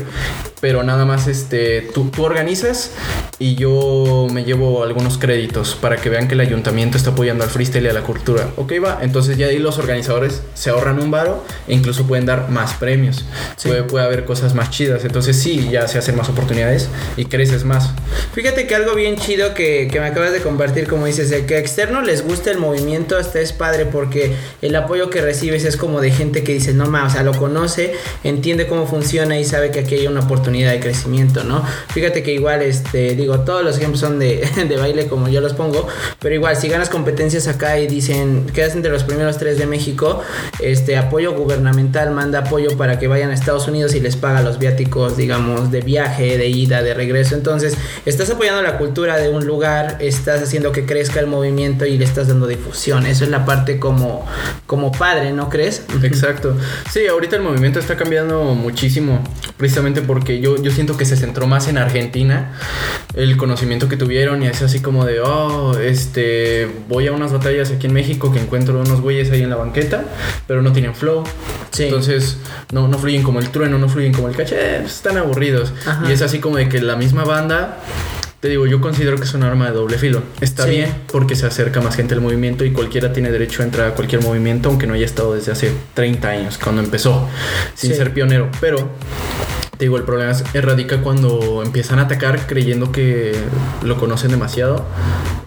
Speaker 2: pero nada más este, tú, tú organizas y yo me llevo algunos créditos para que vean que el ayuntamiento está apoyando al freestyle y a la cultura. Ok, va. Entonces ya ahí los organizadores se ahorran un varo e incluso pueden dar más premios.
Speaker 1: Sí.
Speaker 2: Puede, puede haber cosas más chidas. Entonces sí, ya se hacen más oportunidades y creces más.
Speaker 1: Fíjate que algo bien chido que, que me acabas de compartir, como dices, el que externo les gusta el movimiento, hasta es padre porque el apoyo que recibes es como de gente que dice, no más, o sea, lo conoce, entiende cómo funciona y sabe que aquí hay una oportunidad de crecimiento, ¿no? Fíjate que igual, este, digo, todos los ejemplos son de, de baile como yo los pongo, pero igual, si ganas competencias acá y dicen, quedas entre los primeros tres de México, este, apoyo gubernamental manda apoyo para que vayan a Estados Unidos y les paga los viáticos, digamos, de viaje, de ida, de regreso. Entonces, estás apoyando la cultura de un lugar, estás haciendo que crezca el movimiento y le estás dando difusión. Eso es la parte como, como padre, ¿no crees?
Speaker 2: Exacto. Sí, ahorita el movimiento está cambiando muchísimo, precisamente porque yo, yo siento que se centró más en Argentina, el conocimiento que tuvieron y es así como de, oh, este, voy a unas batallas aquí en México que encuentro unos güeyes ahí en la banqueta, pero no tienen flow.
Speaker 1: Sí.
Speaker 2: Entonces, no, no fluyen como el trueno, no fluyen como el caché, están aburridos.
Speaker 1: Ajá.
Speaker 2: Y es así como de que la misma banda... Te digo, yo considero que es un arma de doble filo. Está
Speaker 1: Sí.
Speaker 2: bien porque se acerca más gente al movimiento y cualquiera tiene derecho a entrar a cualquier movimiento, aunque no haya estado desde hace 30 años, cuando empezó, sin
Speaker 1: Sí.
Speaker 2: ser pionero. Pero, te digo, el problema es, radica cuando empiezan a atacar creyendo que lo conocen demasiado.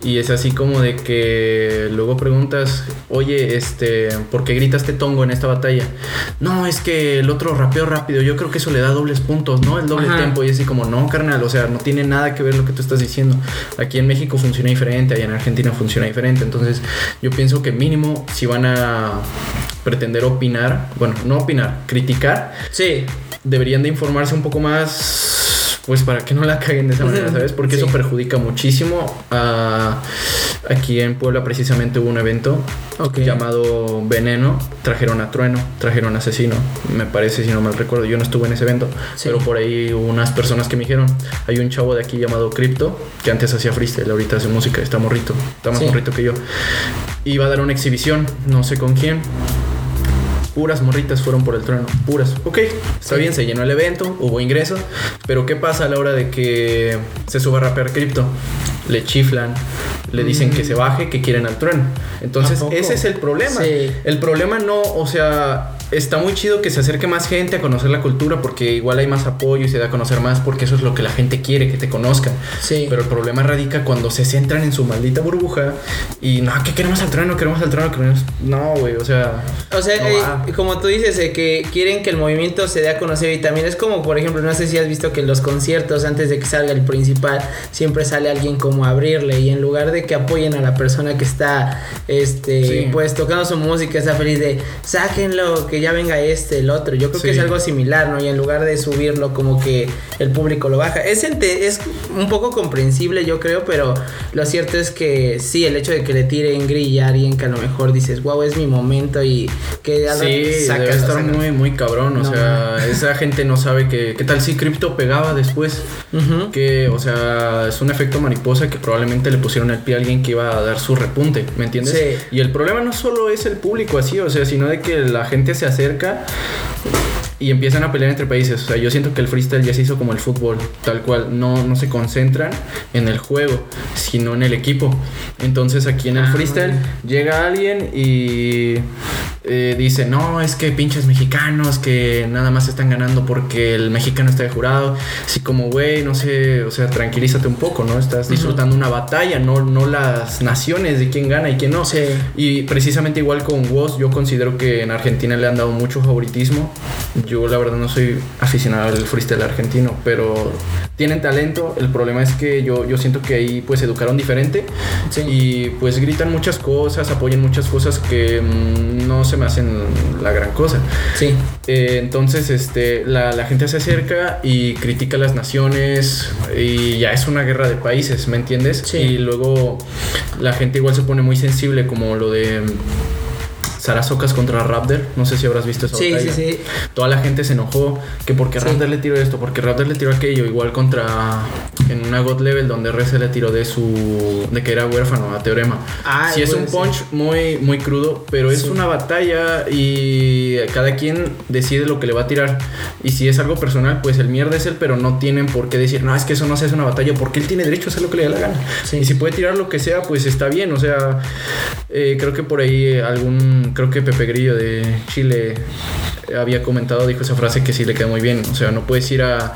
Speaker 2: Y es así como de que luego preguntas, oye, este, ¿por qué gritaste tongo en esta batalla? No, es que el otro rapeó rápido. Yo creo que eso le da dobles puntos, ¿no? El doble
Speaker 1: Ajá.
Speaker 2: tempo. Y es así como, no, carnal, o sea, no tiene nada que ver lo que tú estás diciendo. Aquí en México funciona diferente, allá en Argentina funciona diferente. Entonces, yo pienso que mínimo, si van a pretender opinar, bueno, no opinar, criticar,
Speaker 1: Sí,
Speaker 2: deberían de informarse un poco más. Pues para que no la caguen de esa manera, ¿sabes? Porque
Speaker 1: Sí.
Speaker 2: eso perjudica muchísimo. a- aquí en Puebla precisamente hubo un evento
Speaker 1: ok.
Speaker 2: llamado Veneno. Trajeron a Trueno, trajeron a Asesino. Me parece, si no mal recuerdo. Yo no estuve en ese evento,
Speaker 1: Sí.
Speaker 2: pero por ahí hubo unas personas que me dijeron: hay un chavo de aquí llamado Crypto que antes hacía freestyle, ahorita hace música, está morrito, está más
Speaker 1: Sí.
Speaker 2: morrito que yo. Iba a dar una exhibición, no sé con quién. Puras morritas fueron por el trueno, puras. Ok, está bien, se llenó el evento, hubo ingreso, pero ¿qué pasa a la hora de que se suba a rapear cripto? Le chiflan, le dicen que se baje, que quieren al trueno. Entonces, ese es el problema.
Speaker 1: Sí.
Speaker 2: El problema no, o sea, está muy chido que se acerque más gente a conocer la cultura porque igual hay más apoyo y se da a conocer más porque eso es lo que la gente quiere, que te conozcan.
Speaker 1: Sí.
Speaker 2: Pero el problema radica cuando se centran en su maldita burbuja y no, que queremos al trueno, queremos al trueno, queremos... No, güey, o sea...
Speaker 1: O sea,
Speaker 2: no
Speaker 1: eh, como tú dices, eh, que quieren que el movimiento se dé a conocer y también es como, por ejemplo, no sé si has visto que en los conciertos, antes de que salga el principal, siempre sale alguien como a abrirle y en lugar de que apoyen a la persona que está, este,
Speaker 2: Sí.
Speaker 1: pues tocando su música, está feliz de, sáquenlo, que ya venga este, el otro. Yo creo que
Speaker 2: Sí.
Speaker 1: es algo similar, ¿no? Y en lugar de subirlo, como que el público lo baja. Es, ente- es un poco comprensible, yo creo, pero lo cierto es que sí, el hecho de que le tiren grilla a alguien que a lo mejor dices, wow, es mi momento y que
Speaker 2: Sí,
Speaker 1: sácalo,
Speaker 2: debe estar muy, muy cabrón. O
Speaker 1: No,
Speaker 2: sea, esa gente no sabe que. ¿Qué tal si Crypto pegaba después?
Speaker 1: Ujú.
Speaker 2: Que, o sea, es un efecto mariposa que probablemente le pusieron el pie a alguien que iba a dar su repunte, ¿me entiendes?
Speaker 1: Sí.
Speaker 2: Y el problema no solo es el público así, o sea, sino de que la gente se acerca y empiezan a pelear entre países. O sea, yo siento que el freestyle ya se hizo como el fútbol, tal cual. No, no se concentran en el juego, sino en el equipo. Entonces aquí en el
Speaker 1: Ah,
Speaker 2: freestyle llega alguien y eh, dice, no, es que pinches mexicanos que nada más están ganando porque el mexicano está de jurado. Así como, güey, no sé, o sea, tranquilízate un poco, ¿no? Estás disfrutando una batalla, no, no las naciones de quién gana y quién no.
Speaker 1: Sí.
Speaker 2: Y precisamente igual con Woz, yo considero que en Argentina le han dado mucho favoritismo. Yo la verdad no soy aficionado al freestyle argentino, pero tienen talento. El problema es que yo, yo siento que ahí pues educaron diferente
Speaker 1: Sí.
Speaker 2: y pues gritan muchas cosas, apoyan muchas cosas que mm, no se me hacen la gran cosa.
Speaker 1: Sí.
Speaker 2: Eh, entonces, este, la, la gente se acerca y critica las naciones y ya es una guerra de países, ¿me entiendes?
Speaker 1: Sí.
Speaker 2: Y luego la gente igual se pone muy sensible como lo de Sarasocas contra Raptor. No sé si habrás visto esa
Speaker 1: Sí, sí,
Speaker 2: batalla.
Speaker 1: sí.
Speaker 2: Toda la gente se enojó que porque. Raptor le tiró esto, porque Raptor le tiró aquello, igual contra en una God Level donde RC le tiró de su de que era huérfano a Teorema.
Speaker 1: Ah,
Speaker 2: sí es un punch muy muy crudo, pero es una batalla y cada quien decide lo que le va a tirar. Y si es algo personal, pues el mierda es él, pero no tienen por qué decir, "No, es que eso no se hace una batalla", porque él tiene derecho a hacer lo que le dé la gana.
Speaker 1: Sí.
Speaker 2: Y si puede tirar lo que sea, pues está bien, o sea, eh, creo que por ahí algún creo que Pepe Grillo de Chile había comentado, dijo esa frase que sí le queda muy bien. O sea, no puedes ir a,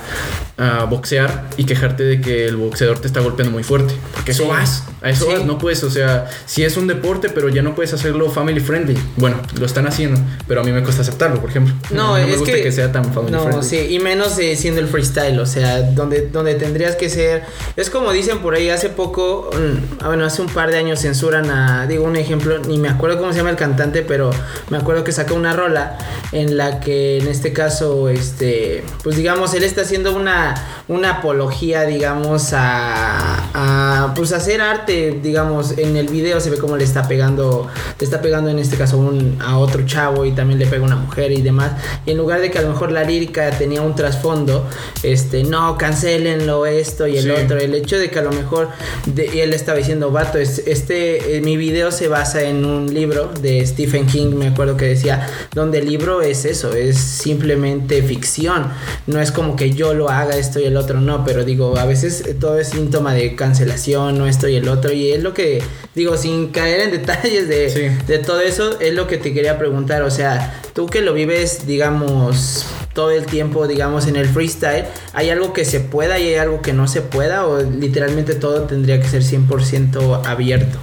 Speaker 2: a boxear y quejarte de que el boxeador te está golpeando muy fuerte. Porque eso
Speaker 1: Sí.
Speaker 2: vas, a eso
Speaker 1: Sí.
Speaker 2: vas, no puedes, o sea, sí es un deporte, pero ya no puedes hacerlo family friendly. Bueno, lo están haciendo, pero a mí me cuesta aceptarlo, por ejemplo.
Speaker 1: No,
Speaker 2: me
Speaker 1: es
Speaker 2: gusta
Speaker 1: que,
Speaker 2: que, sea tan family
Speaker 1: no,
Speaker 2: friendly.
Speaker 1: sí, y menos eh, siendo el freestyle, o sea, donde, donde tendrías que ser, es como dicen por ahí, hace poco, mm, ah, bueno, hace un par de años censuran a, digo un ejemplo, ni me acuerdo cómo se llama el cantante, pero me acuerdo que sacó una rola en la que en este caso, este, pues digamos, él está haciendo una, una apología, digamos, a, a, pues hacer arte, digamos, en el video se ve como le está pegando, le está pegando en este caso un, a otro chavo y también le pega una mujer y demás. Y en lugar de que a lo mejor la lírica tenía un trasfondo, este, no, cancelenlo esto y el
Speaker 2: Sí.
Speaker 1: otro. El hecho de que a lo mejor, de- él estaba diciendo, vato, es- este, eh, mi video se basa en un libro de Stephen King, me acuerdo que decía, donde el libro es eso, es simplemente ficción. No es como que yo lo haga esto y el otro no, pero digo, a veces eh, todo es síntoma de cancelación, no esto y el otro. Y es lo que, digo, sin caer en detalles de,
Speaker 2: Sí.
Speaker 1: de todo eso, es lo que te quería preguntar. O sea, tú que lo vives, digamos, todo el tiempo, digamos, en el freestyle, ¿hay algo que se pueda y hay algo que no se pueda? ¿O literalmente todo tendría que ser 100% abierto?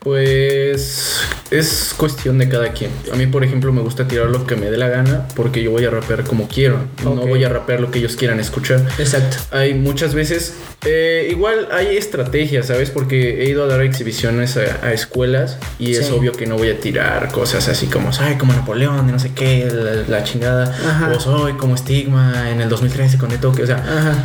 Speaker 2: Pues es cuestión de cada quien. A mí, por ejemplo, me gusta tirar lo que me dé la gana porque yo voy a rapear como quiero. No voy a rapear lo que ellos quieran escuchar.
Speaker 1: Exacto.
Speaker 2: Hay muchas veces, eh, igual hay estrategias, ¿sabes? Porque he ido a dar exhibiciones a, a escuelas y es obvio que no voy a tirar cosas así como, ay, como Napoleón, de no sé qué, la, la chingada,
Speaker 1: Ajá.
Speaker 2: o soy como Estigma en el 2013 con De Toque, o sea,
Speaker 1: Ajá.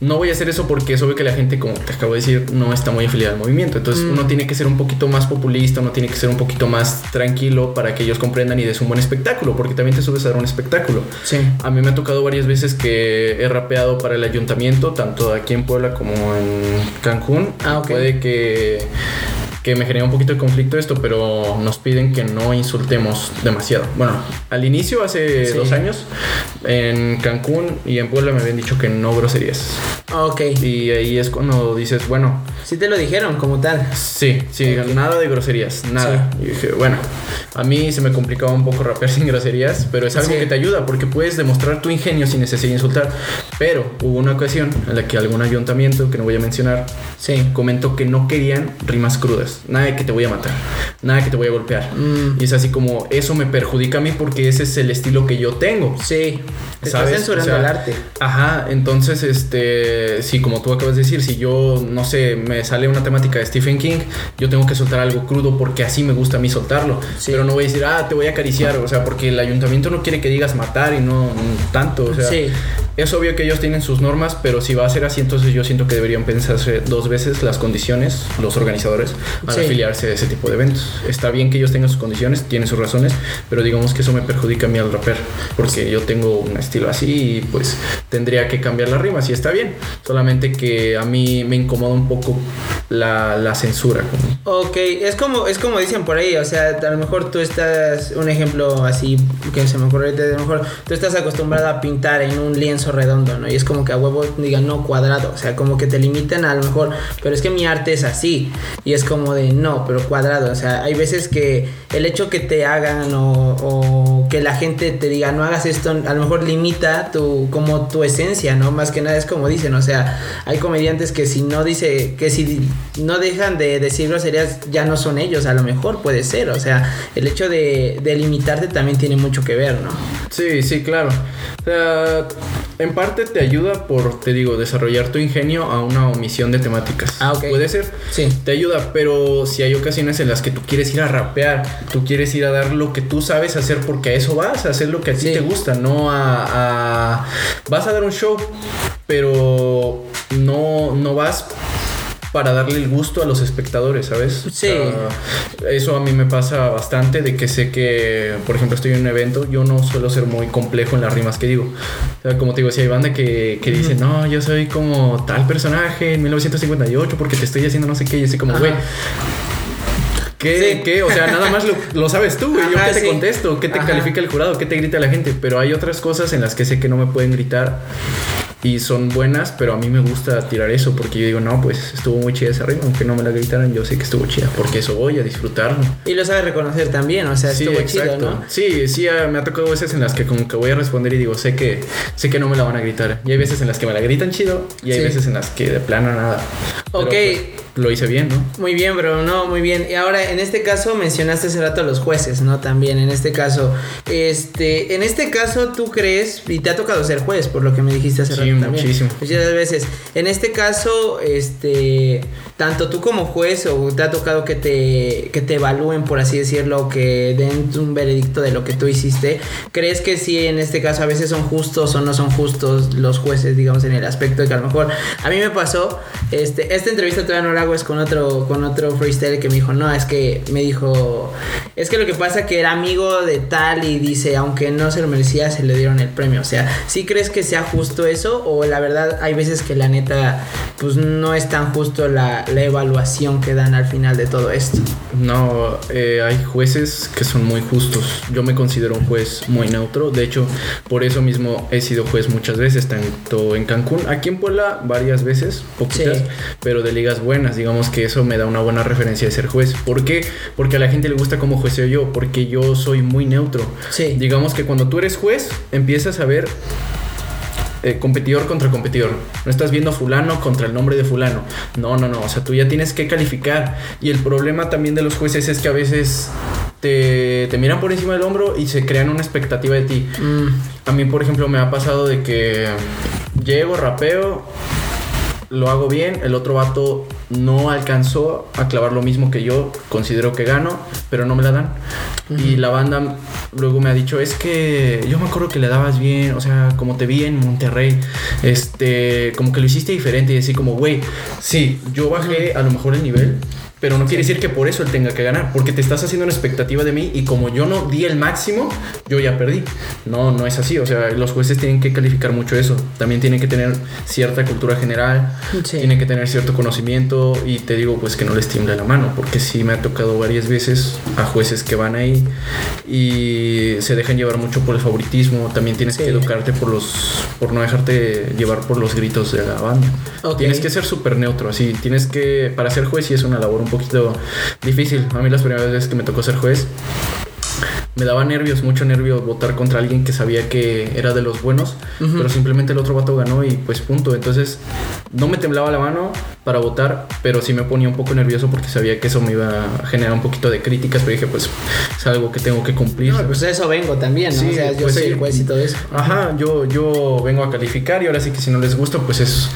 Speaker 2: no voy a hacer eso porque es obvio que la gente, como te acabo de decir, no está muy afiliada al movimiento. Entonces
Speaker 1: Mm.
Speaker 2: uno tiene que ser un poquito más populista, uno tiene que ser un poquito más tranquilo para que ellos comprendan y des un buen espectáculo, porque también te subes a dar un espectáculo.
Speaker 1: Sí.
Speaker 2: A mí me ha tocado varias veces que he rapeado para el ayuntamiento, tanto aquí en Puebla como en Cancún.
Speaker 1: Ah, ok.
Speaker 2: Puede que, que me genere un poquito de conflicto esto, pero nos piden que no insultemos demasiado. Bueno, al inicio, hace
Speaker 1: Sí.
Speaker 2: dos años, en Cancún y en Puebla me habían dicho que no groserías.
Speaker 1: Ok.
Speaker 2: Y ahí es cuando dices, bueno,
Speaker 1: Sí te lo dijeron como tal.
Speaker 2: sí, sí, nada de groserías, nada. Y dije, bueno, a mí se me complicaba un poco rapear sin groserías, pero es algo
Speaker 1: Sí.
Speaker 2: que te ayuda porque puedes demostrar tu ingenio sin necesidad de insultar. Pero hubo una ocasión en la que algún ayuntamiento, que no voy a mencionar,
Speaker 1: Sí.
Speaker 2: comentó que no querían rimas crudas. Nada de que te voy a matar, nada de que te voy a golpear.
Speaker 1: Mm.
Speaker 2: Y es así como, eso me perjudica a mí porque ese es el estilo que yo tengo.
Speaker 1: Sí. Te censurando
Speaker 2: O sea,
Speaker 1: el arte.
Speaker 2: Ajá, entonces, este, sí, como tú acabas de decir, si yo, no sé, me sale una temática de Stephen King, yo tengo que soltar algo crudo porque así me gusta a mí soltarlo.
Speaker 1: Sí.
Speaker 2: Pero no voy a decir, ah, te voy a acariciar, o sea, porque el ayuntamiento no quiere que digas matar y no tanto, o sea,
Speaker 1: Sí.
Speaker 2: es obvio que ellos tienen sus normas, pero si va a ser así, entonces yo siento que deberían pensarse dos veces las condiciones, los organizadores, para
Speaker 1: Sí.
Speaker 2: afiliarse a ese tipo de eventos. Está bien que ellos tengan sus condiciones, tienen sus razones, pero digamos que eso me perjudica a mí al rapper, porque yo tengo un estilo así y pues tendría que cambiar las rimas y está bien. Solamente que a mí me incomoda un poco la, la censura. como-
Speaker 1: Ok, es como, es como dicen por ahí, o sea, a lo mejor tú estás, un ejemplo así que se me ocurre, a lo mejor tú estás acostumbrado a pintar en un lienzo lienzo redondo, ¿no? Y es como que a huevo digan, no, cuadrado, o sea, como que te limitan a lo mejor, pero es que mi arte es así, y es como de, no, pero cuadrado, o sea, hay veces que el hecho que te hagan o, que la gente te diga, no hagas esto, a lo mejor limita tu, como tu esencia, ¿no? Más que nada es como dicen, o sea, hay comediantes que si no dice, que si no dejan de decir groserías, ya no son ellos, a lo mejor puede ser, o sea, el hecho de, limitarte también tiene mucho que ver, ¿no?
Speaker 2: Sí, sí, claro. En parte te ayuda por, te digo, desarrollar tu ingenio a una omisión de temáticas.
Speaker 1: Ah, ok.
Speaker 2: Puede ser.
Speaker 1: Sí.
Speaker 2: Te ayuda, pero si hay ocasiones en las que tú quieres ir a rapear, tú quieres ir a dar lo que tú sabes hacer porque a eso vas, a hacer lo que a ti
Speaker 1: Sí.
Speaker 2: te gusta, no a, a- Vas a dar un show, pero no, no vas para darle el gusto a los espectadores, ¿sabes?
Speaker 1: Sí.
Speaker 2: eso a mí me pasa bastante de que sé que, por ejemplo, estoy en un evento, yo no suelo ser muy complejo en las rimas que digo. O sea, como te digo, si hay banda que, que dice, no, yo soy como tal personaje en 1958 porque te estoy haciendo no sé qué, y así como, güey. ¿Qué,
Speaker 1: Sí.
Speaker 2: qué? O sea, nada más lo, lo sabes tú, güey. Yo qué te
Speaker 1: sí.
Speaker 2: contesto, qué te
Speaker 1: Ajá.
Speaker 2: califica el jurado, qué te grita la gente. Pero hay otras cosas en las que sé que no me pueden gritar y son buenas, pero a mí me gusta tirar eso porque yo digo, no, pues estuvo muy chida esa rima, aunque no me la gritaran, yo sé que estuvo chida, porque eso voy a disfrutarlo.
Speaker 1: Y lo sabes reconocer también, o sea,
Speaker 2: Sí,
Speaker 1: estuvo chido, ¿no?
Speaker 2: Sí, sí, ah, me ha tocado veces en las que como que voy a responder y digo, sé que sé que no me la van a gritar. Y hay veces en las que me la gritan chido y hay
Speaker 1: Sí.
Speaker 2: veces en las que de plano nada. Pero,
Speaker 1: Ok.
Speaker 2: pues, lo hice bien, ¿no?
Speaker 1: Muy bien, bro, no, muy bien. Y ahora, en este caso, mencionaste hace rato a los jueces, ¿no? También, en este caso, este, en este caso, tú crees, y te ha tocado ser juez, por lo que me dijiste hace
Speaker 2: Sí,
Speaker 1: rato también.
Speaker 2: muchísimo.
Speaker 1: Muchas veces. En este caso, este, tanto tú como juez, o te ha tocado que te, que te evalúen, por así decirlo, que den un veredicto de lo que tú hiciste. ¿Crees que sí, en este caso, a veces son justos o no son justos los jueces, digamos, en el aspecto de que a lo mejor, a mí me pasó, este, esta entrevista todavía no la hago, es con otro, con otro freestyle que me dijo, no, es que me dijo, es que lo que pasa que era amigo de tal y dice, aunque no se lo merecía, se le dieron el premio. O sea, ¿sí crees que sea justo eso? O la verdad, hay veces que la neta, pues no es tan justo la, la evaluación que dan al final de todo esto.
Speaker 2: No, eh, hay jueces que son muy justos. Yo me considero un juez muy neutro. De hecho, por eso mismo he sido juez muchas veces, tanto en Cancún, aquí en Puebla varias veces, poquitas,
Speaker 1: Sí.
Speaker 2: pero de ligas buenas. Digamos que eso me da una buena referencia de ser juez. ¿Por qué? Porque a la gente le gusta cómo jueceo yo, porque yo soy muy neutro.
Speaker 1: Sí.
Speaker 2: Digamos que cuando tú eres juez, empiezas a ver eh, competidor contra competidor. No estás viendo fulano contra el nombre de fulano. No, no, no. O sea, tú ya tienes que calificar. Y el problema también de los jueces es que a veces te, te miran por encima del hombro y se crean una expectativa de ti.
Speaker 1: Mm,
Speaker 2: A mí, por ejemplo, me ha pasado de que llego, rapeo, lo hago bien, el otro vato no alcanzó a clavar lo mismo que yo, considero que gano, pero no me la dan. Y la banda luego me ha dicho, es que yo me acuerdo que le dabas bien, o sea, como te vi en Monterrey, este, como que lo hiciste diferente y así como, güey, sí, yo bajé a lo mejor el nivel. Pero no quiere decir que por eso él tenga que ganar, porque te estás haciendo una expectativa de mí y como yo no di el máximo, yo ya perdí. No, no es así. O sea, los jueces tienen que calificar mucho eso. También tienen que tener cierta cultura general,
Speaker 1: Sí.
Speaker 2: tienen que tener cierto conocimiento y te digo pues que no les tiemble la mano, porque sí me ha tocado varias veces a jueces que van ahí y se dejan llevar mucho por el favoritismo. También tienes
Speaker 1: Sí.
Speaker 2: que educarte por los, por no dejarte llevar por los gritos de la banda.
Speaker 1: Ok.
Speaker 2: Tienes que ser súper neutro, así. Tienes que, para ser juez, sí es una labor un poquito difícil. A mí las primeras veces que me tocó ser juez, me daba nervios, mucho nervio votar contra alguien que sabía que era de los buenos,
Speaker 1: Ujú.
Speaker 2: pero simplemente el otro vato ganó y pues punto. Entonces no me temblaba la mano para votar, pero sí me ponía un poco nervioso porque sabía que eso me iba a generar un poquito de críticas, pero dije pues es algo que tengo que cumplir.
Speaker 1: No, pues eso vengo también, ¿no?
Speaker 2: Sí,
Speaker 1: o sea, yo
Speaker 2: pues
Speaker 1: soy
Speaker 2: sí.
Speaker 1: el juez y todo eso.
Speaker 2: Ajá, yo, yo vengo a calificar y ahora sí que si no les gusta, pues es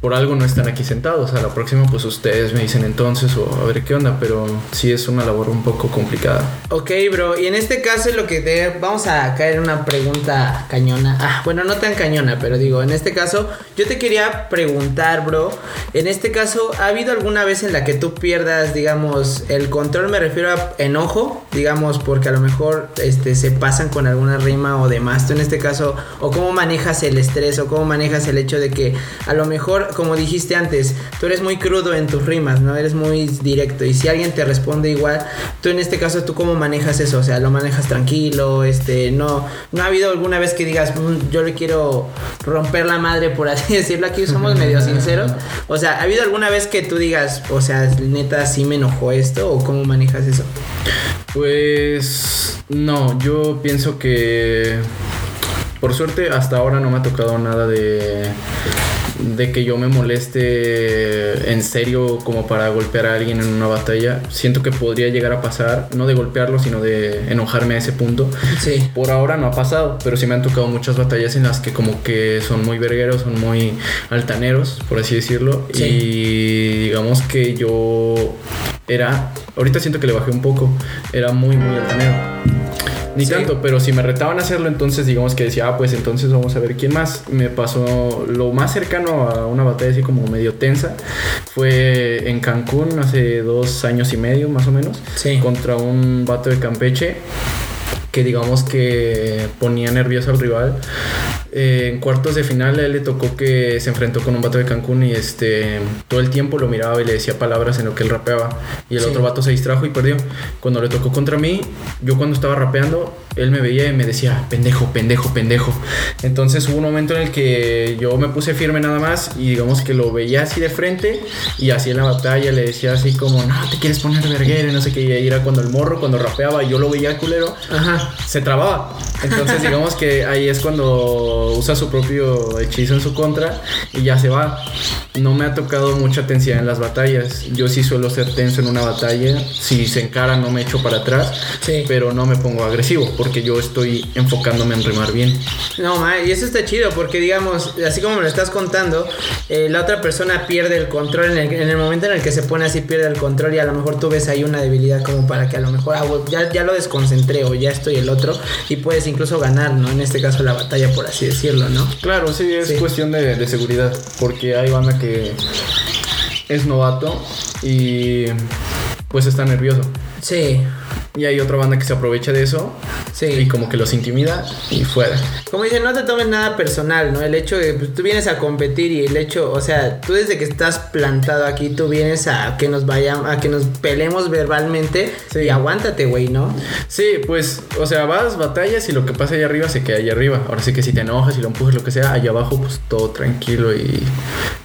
Speaker 2: por algo no están aquí sentados. A la próxima, pues ustedes me dicen entonces o a ver qué onda, pero sí es una labor un poco complicada.
Speaker 1: Ok, bro, y en este caso lo que te... Vamos a caer en una pregunta cañona. Ah, bueno, no tan cañona, pero digo, en este caso, yo te quería preguntar, bro, en este caso, ¿ha habido alguna vez en la que tú pierdas, digamos, el control? Me refiero a enojo, digamos, porque a lo mejor este, se pasan con alguna rima o demás. Tú en este caso, o cómo manejas el estrés, o cómo manejas el hecho de que a lo mejor como dijiste antes, tú eres muy crudo en tus rimas, ¿no? Eres muy directo. Y si alguien te responde igual, tú en este caso, ¿tú cómo manejas eso? O sea, lo manejas tranquilo, este, no, no ha habido alguna vez que digas, "Mm, yo le quiero romper la madre, por así decirlo, aquí somos medio sinceros. O sea, ¿ha habido alguna vez que tú digas, o sea, neta, sí me enojó esto? ¿O cómo manejas eso?
Speaker 2: Pues no, yo pienso que por suerte hasta ahora no me ha tocado nada de de que yo me moleste en serio como para golpear a alguien en una batalla. Siento que podría llegar a pasar, no de golpearlo, sino de enojarme a ese punto.
Speaker 1: Sí.
Speaker 2: Por ahora no ha pasado, pero sí me han tocado muchas batallas en las que como que son muy vergueros, son muy altaneros, por así decirlo.
Speaker 1: Sí.
Speaker 2: Y digamos que yo era, ahorita siento que le bajé un poco, era muy, muy altanero. Ni
Speaker 1: Sí.
Speaker 2: tanto, pero si me retaban a hacerlo, entonces digamos que decía, ah, pues entonces vamos a ver quién más. Me pasó lo más cercano a una batalla así como medio tensa. Fue en Cancún hace dos años y medio más o menos.
Speaker 1: Sí.
Speaker 2: Contra un vato de Campeche que digamos que ponía nervioso al rival. Eh, en cuartos de final a él le tocó que se enfrentó con un vato de Cancún y este todo el tiempo lo miraba y le decía palabras en lo que él rapeaba y el
Speaker 1: Sí.
Speaker 2: otro vato se distrajo y perdió. Cuando le tocó contra mí, yo cuando estaba rapeando, él me veía y me decía, pendejo, pendejo, pendejo. Entonces hubo un momento en el que yo me puse firme nada más y digamos que lo veía así de frente y así en la batalla le decía así como, no, te quieres poner verguero y no sé qué. Y era cuando el morro, cuando rapeaba, yo lo veía culero,
Speaker 1: Ajá.
Speaker 2: se trababa. Entonces digamos que ahí es cuando usa su propio hechizo en su contra y ya se va. No me ha tocado mucha tensión en las batallas. Yo sí suelo ser tenso en una batalla. Si se encara no me echo para atrás,
Speaker 1: Sí.
Speaker 2: pero no me pongo agresivo porque yo estoy enfocándome en rimar bien.
Speaker 1: No, ma, y eso está chido porque, digamos, así como me lo estás contando, eh, la otra persona pierde el control en el, en el momento en el que se pone así, pierde el control y a lo mejor tú ves ahí una debilidad como para que a lo mejor ah, ya, ya lo desconcentré o ya estoy el otro y puedes incluso ganar, ¿no? En este caso la batalla, por así decirlo, ¿no?
Speaker 2: Claro, sí, es
Speaker 1: Sí.
Speaker 2: cuestión de, de seguridad porque hay banda que es novato y pues está nervioso.
Speaker 1: Sí,
Speaker 2: Y hay otra banda que se aprovecha de eso
Speaker 1: sí.
Speaker 2: y como que los intimida y fuera.
Speaker 1: Como dicen, no te tomes nada personal, ¿no? El hecho de pues, tú vienes a competir y el hecho, o sea, tú desde que estás plantado aquí, tú vienes a que nos vayamos, a que nos peleemos verbalmente
Speaker 2: Sí.
Speaker 1: y aguántate, güey, ¿no?
Speaker 2: Sí, pues, o sea, vas, batallas y lo que pasa allá arriba se queda allá arriba. Ahora sí que si te enojas y lo empujas, lo que sea, allá abajo, pues todo tranquilo y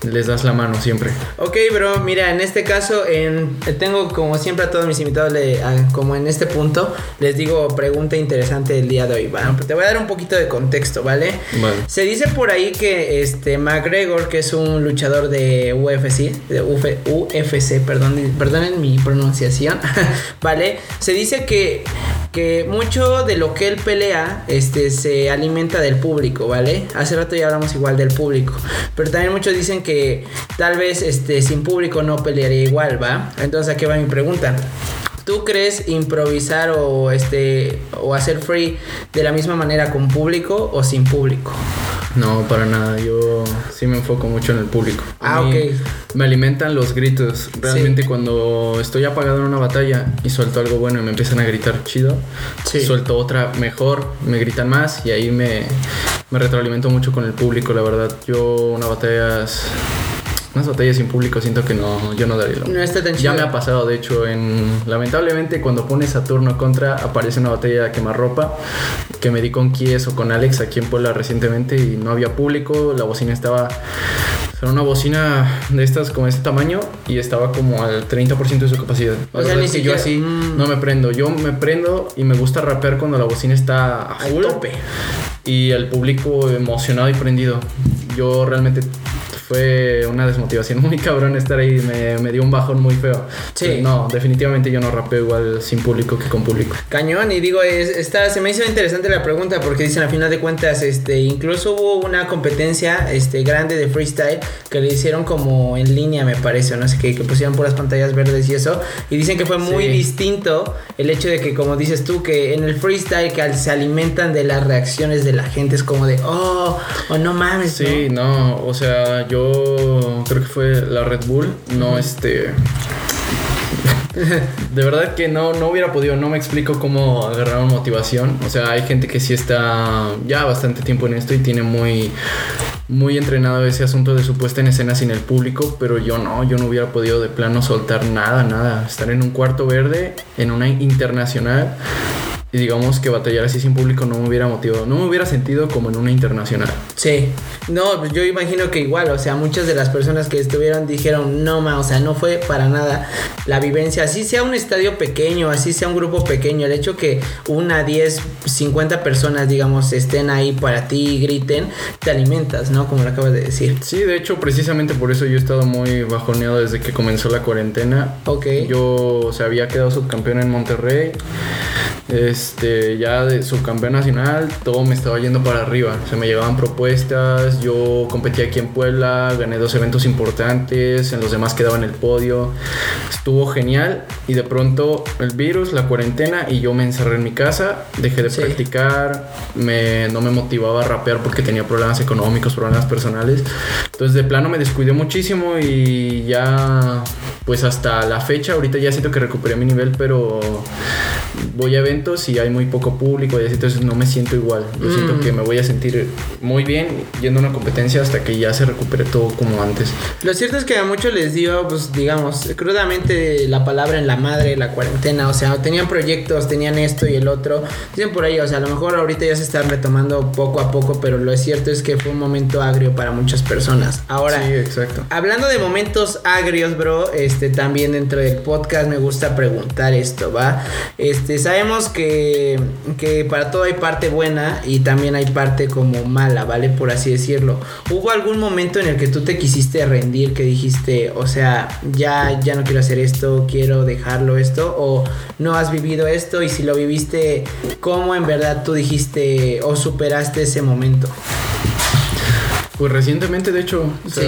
Speaker 2: les das la mano siempre.
Speaker 1: Ok, bro, mira, en este caso, en, tengo como siempre a todos mis invitados, le- a- como en este punto, les digo pregunta interesante del día de hoy. Bueno, te voy a dar un poquito de contexto, ¿vale?
Speaker 2: Vale.
Speaker 1: Se dice por ahí que este McGregor, que es un luchador de UFC, de Uf- UFC, perdón, perdonen mi pronunciación, ¿vale? Se dice que, que mucho de lo que él pelea este, se alimenta del público, ¿vale? Hace rato ya hablamos igual del público, pero también muchos dicen que tal vez este, sin público no pelearía igual, ¿va? Entonces aquí va mi pregunta. ¿Tú crees improvisar o este o hacer free de la misma manera con público o sin público?
Speaker 2: No, para nada. Yo sí me enfoco mucho en el público.
Speaker 1: Ah, ok.
Speaker 2: Me alimentan los gritos. Realmente cuando estoy apagado en una batalla y suelto algo bueno y me empiezan a gritar chido,
Speaker 1: Sí.
Speaker 2: suelto otra mejor, me gritan más y ahí me, me retroalimento mucho con el público, la verdad. Yo una batalla... Unas batallas sin público siento que no, yo no daría lo
Speaker 1: No está tan
Speaker 2: Ya me ha pasado, de hecho, en lamentablemente cuando pones Saturno contra aparece una batalla de quemarropa que me di con Kies o con Alex aquí en Puebla recientemente y no había público, la bocina estaba era una bocina de estas como de este tamaño y estaba como al 30% de su capacidad.
Speaker 1: O sea, ni
Speaker 2: es que yo así
Speaker 1: mm.
Speaker 2: no me prendo, yo me prendo y me gusta rapear cuando la bocina está a full
Speaker 1: tope.
Speaker 2: y el público emocionado y prendido. Yo realmente fue una desmotivación muy cabrón estar ahí, me, me dio un bajón muy feo.
Speaker 1: Sí.
Speaker 2: Pues no, definitivamente yo no rapeo igual sin público que con público.
Speaker 1: Cañón, y digo, es, está, se me hizo interesante la pregunta porque dicen a final de cuentas, este, incluso hubo una competencia este, grande de freestyle que le hicieron como en línea, me parece, no sé qué, que pusieron puras pantallas verdes y eso, y dicen que fue muy
Speaker 2: Sí.
Speaker 1: distinto el hecho de que, como dices tú, que en el freestyle que se alimentan de las reacciones de la gente, es como de, oh, oh no mames,
Speaker 2: Sí,
Speaker 1: ¿no?
Speaker 2: no, o sea, yo creo que fue la Red Bull, no este... De verdad que no, no hubiera podido, no me explico cómo agarraron motivación. O sea, hay gente que sí está ya bastante tiempo en esto y tiene muy muy entrenado ese asunto de su puesta en escena sin el público, pero yo no, yo no hubiera podido de plano soltar nada, nada. Estar en un cuarto verde, en una internacional, y digamos que batallar así sin público no me hubiera motivado, no me hubiera sentido como en una internacional.
Speaker 1: Sí, no, pues yo imagino que igual, o sea, muchas de las personas que estuvieron dijeron, no, ma, o sea, no fue para nada la vivencia, así sea un estadio pequeño, así sea un grupo pequeño, el hecho que una, 10, 50 personas, digamos, estén ahí para ti y griten, te alimentas, ¿no? Como lo acabas de decir.
Speaker 2: Sí, de hecho, precisamente por eso yo he estado muy bajoneado desde que comenzó la cuarentena.
Speaker 1: Ok.
Speaker 2: Yo, o sea, había quedado subcampeón en Monterrey. Este, ya de subcampeón nacional, todo me estaba yendo para arriba. Se me llegaban propuestas, yo competí aquí en Puebla, gané dos eventos importantes, en los demás quedaba en el podio. Estuvo genial y de pronto el virus, la cuarentena y yo me encerré en mi casa, dejé de practicar, me, no me motivaba a rapear porque tenía problemas económicos, problemas personales. Entonces de plano me descuidé muchísimo y ya pues hasta la fecha, ahorita ya siento que recuperé mi nivel, pero voy a eventos y hay muy poco público y así, entonces no me siento igual. Yo siento
Speaker 1: Mm.
Speaker 2: que me voy a sentir muy bien yendo a una competencia hasta que ya se recupere todo como antes.
Speaker 1: Lo cierto es que a muchos les dio, pues digamos, crudamente la palabra en la madre, la cuarentena, o sea, tenían proyectos, tenían esto y el otro. Dicen por ahí, o sea, a lo mejor ahorita ya se están retomando poco a poco, pero lo cierto es que fue un momento agrio para muchas personas. Ahora,
Speaker 2: sí, exacto.
Speaker 1: Hablando de momentos agrios, bro, este también dentro del podcast me gusta preguntar esto, ¿va? Este, sabemos que, que para todo hay parte buena y también hay parte como mala, ¿vale? Por así decirlo. ¿Hubo algún momento en el que tú te quisiste rendir, que dijiste, o sea, ya, ya no quiero hacer esto, quiero dejarlo esto, o no has vivido esto y si lo viviste, ¿cómo en verdad tú dijiste o superaste ese momento?
Speaker 2: Pues recientemente, de hecho, o
Speaker 1: Sí.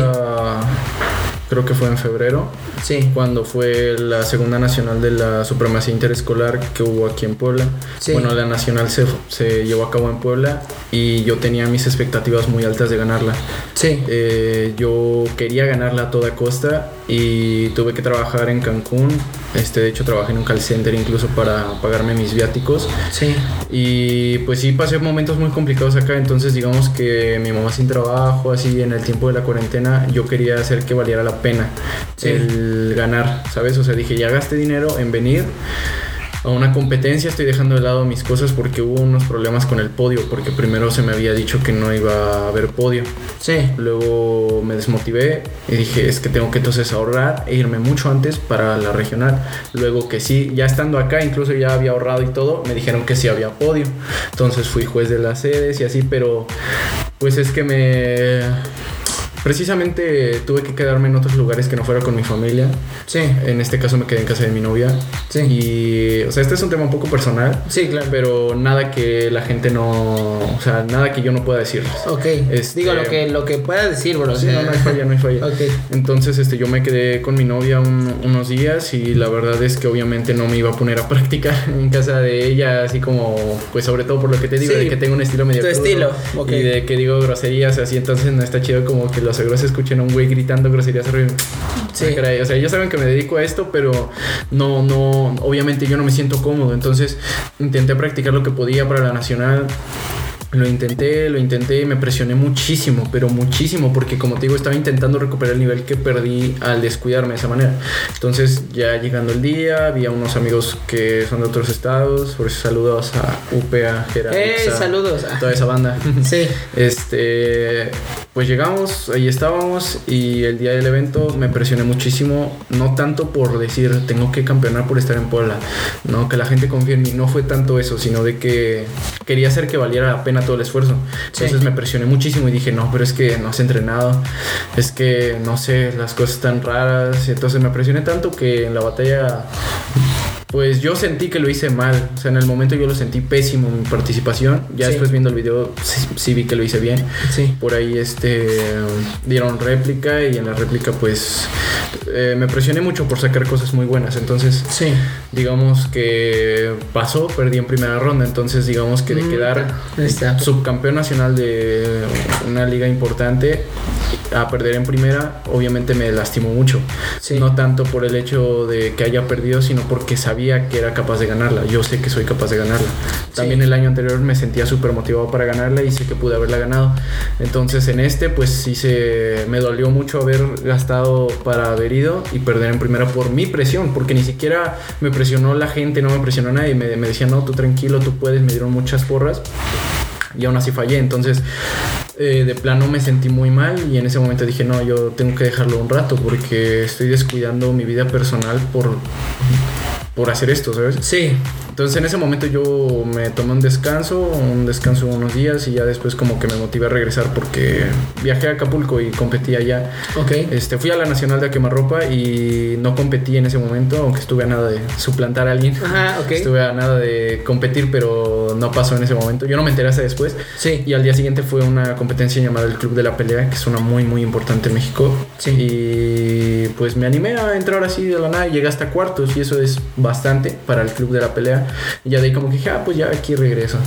Speaker 2: Creo que fue en febrero,
Speaker 1: Sí,
Speaker 2: cuando fue la segunda nacional de la supremacía interescolar que hubo aquí en Puebla.
Speaker 1: Sí.
Speaker 2: Bueno, la nacional se, se llevó a cabo en Puebla y yo tenía mis expectativas muy altas de ganarla.
Speaker 1: sí,
Speaker 2: Eh, yo quería ganarla a toda costa y tuve que trabajar en Cancún. Este, de hecho, trabajé en un call center incluso para pagarme mis viáticos.
Speaker 1: sí.
Speaker 2: Y pues sí, pasé momentos muy complicados acá. Entonces, digamos que mi mamá sin trabajo, así en el tiempo de la cuarentena, yo quería hacer que valiera la pena
Speaker 1: Sí.
Speaker 2: el ganar, ¿sabes? O sea, dije, ya gasté dinero en venir a una competencia, estoy dejando de lado mis cosas porque hubo unos problemas con el podio, porque primero se me había dicho que no iba a haber podio.
Speaker 1: Sí.
Speaker 2: Luego me desmotivé y dije, es que tengo que entonces ahorrar e irme mucho antes para la regional. Luego que sí, ya estando acá, incluso ya había ahorrado y todo, me dijeron que sí había podio. Entonces fui juez de las sedes y así, pero pues es que me... Precisamente tuve que quedarme en otros lugares que no fuera con mi familia.
Speaker 1: Sí,
Speaker 2: En este caso me quedé en casa de mi novia.
Speaker 1: sí.
Speaker 2: Y, o sea, este es un tema un poco personal,
Speaker 1: Sí, claro.
Speaker 2: pero nada que la gente no... O sea, nada que yo no pueda decirles.
Speaker 1: Ok.
Speaker 2: Este-
Speaker 1: Digo lo que lo que pueda decir, bro.
Speaker 2: Sí, no, no hay falla, no hay falla.
Speaker 1: Ok.
Speaker 2: Entonces, este, yo me quedé con mi novia un- unos días y la verdad es que obviamente no me iba a poner a practicar en casa de ella, así como, pues sobre todo por lo que te digo,
Speaker 1: Sí,
Speaker 2: de que tengo un estilo medio
Speaker 1: tu estilo, ok.
Speaker 2: y de que digo groserías, así entonces no está chido como que los seguros escuchen a un güey gritando groserías arriba.
Speaker 1: Sí.
Speaker 2: Ah, caray, O sea, ellos saben que me dedico a esto, pero no, no, obviamente yo no me siento cómodo. Entonces intenté practicar lo que podía para la nacional. Lo intenté, lo intenté y me presioné muchísimo, pero muchísimo, porque como te digo, estaba intentando recuperar el nivel que perdí al descuidarme de esa manera. Entonces, ya llegando el día, había unos amigos que son de otros estados, por eso saludos a UPA, Gerard,
Speaker 1: Eh,
Speaker 2: Ixa,
Speaker 1: saludos.
Speaker 2: toda esa banda.
Speaker 1: Sí.
Speaker 2: Este, pues llegamos, ahí estábamos y el día del evento me presioné muchísimo, no tanto por decir tengo que campeonar por estar en Puebla, no, que la gente confíe en mí, no fue tanto eso, sino de que quería hacer que valiera la pena todo el esfuerzo. Entonces
Speaker 1: Sí.
Speaker 2: me presioné muchísimo y dije, no, pero es que no has entrenado, es que no sé, las cosas están raras, y entonces me presioné tanto que en la batalla pues yo sentí que lo hice mal. O sea, en el momento yo lo sentí pésimo mi participación. Ya
Speaker 1: Sí.
Speaker 2: después viendo el video sí, sí vi que lo hice bien.
Speaker 1: Sí.
Speaker 2: Por ahí este dieron réplica y en la réplica pues eh, me presioné mucho por sacar cosas muy buenas. Entonces
Speaker 1: Sí.
Speaker 2: digamos que pasó, perdí en primera ronda. Entonces digamos que de
Speaker 1: Mm,
Speaker 2: quedar
Speaker 1: está.
Speaker 2: subcampeón nacional de una liga importante a perder en primera, obviamente me lastimó mucho. No tanto por el hecho de que haya perdido, sino porque sabía que era capaz de ganarla. Yo sé que soy capaz de ganarla. También el año anterior me sentía súper motivado para ganarla y sé que pude haberla ganado. Entonces en este, pues sí se me dolió mucho haber gastado para haber ido y perder en primera por mi presión, porque ni siquiera me presionó la gente, no me presionó nadie. Me, me decían, no, tú tranquilo, tú puedes, me dieron muchas porras y aún así fallé. Entonces, eh, de plano me sentí muy mal y en ese momento dije, no, yo tengo que dejarlo un rato porque estoy descuidando mi vida personal por, por hacer esto, ¿sabes?
Speaker 1: Sí.
Speaker 2: Entonces en ese momento yo me tomé un descanso, un descanso unos días y ya después como que me motivé a regresar porque viajé a Acapulco y competí allá.
Speaker 1: Ok.
Speaker 2: Este, fui a la Nacional de Quemarropa y no competí en ese momento, aunque estuve a nada de suplantar a alguien.
Speaker 1: Ajá, ok.
Speaker 2: Estuve a nada de competir, pero no pasó en ese momento. Yo no me enteré hasta después.
Speaker 1: Sí.
Speaker 2: Y al día siguiente fue una competencia llamada el Club de la Pelea, que es una muy, muy importante en México.
Speaker 1: Sí.
Speaker 2: Y pues me animé a entrar así de la nada y llegué hasta cuartos y eso es bastante para el Club de la Pelea. Y ya de ahí como que dije, ah, pues ya aquí regreso.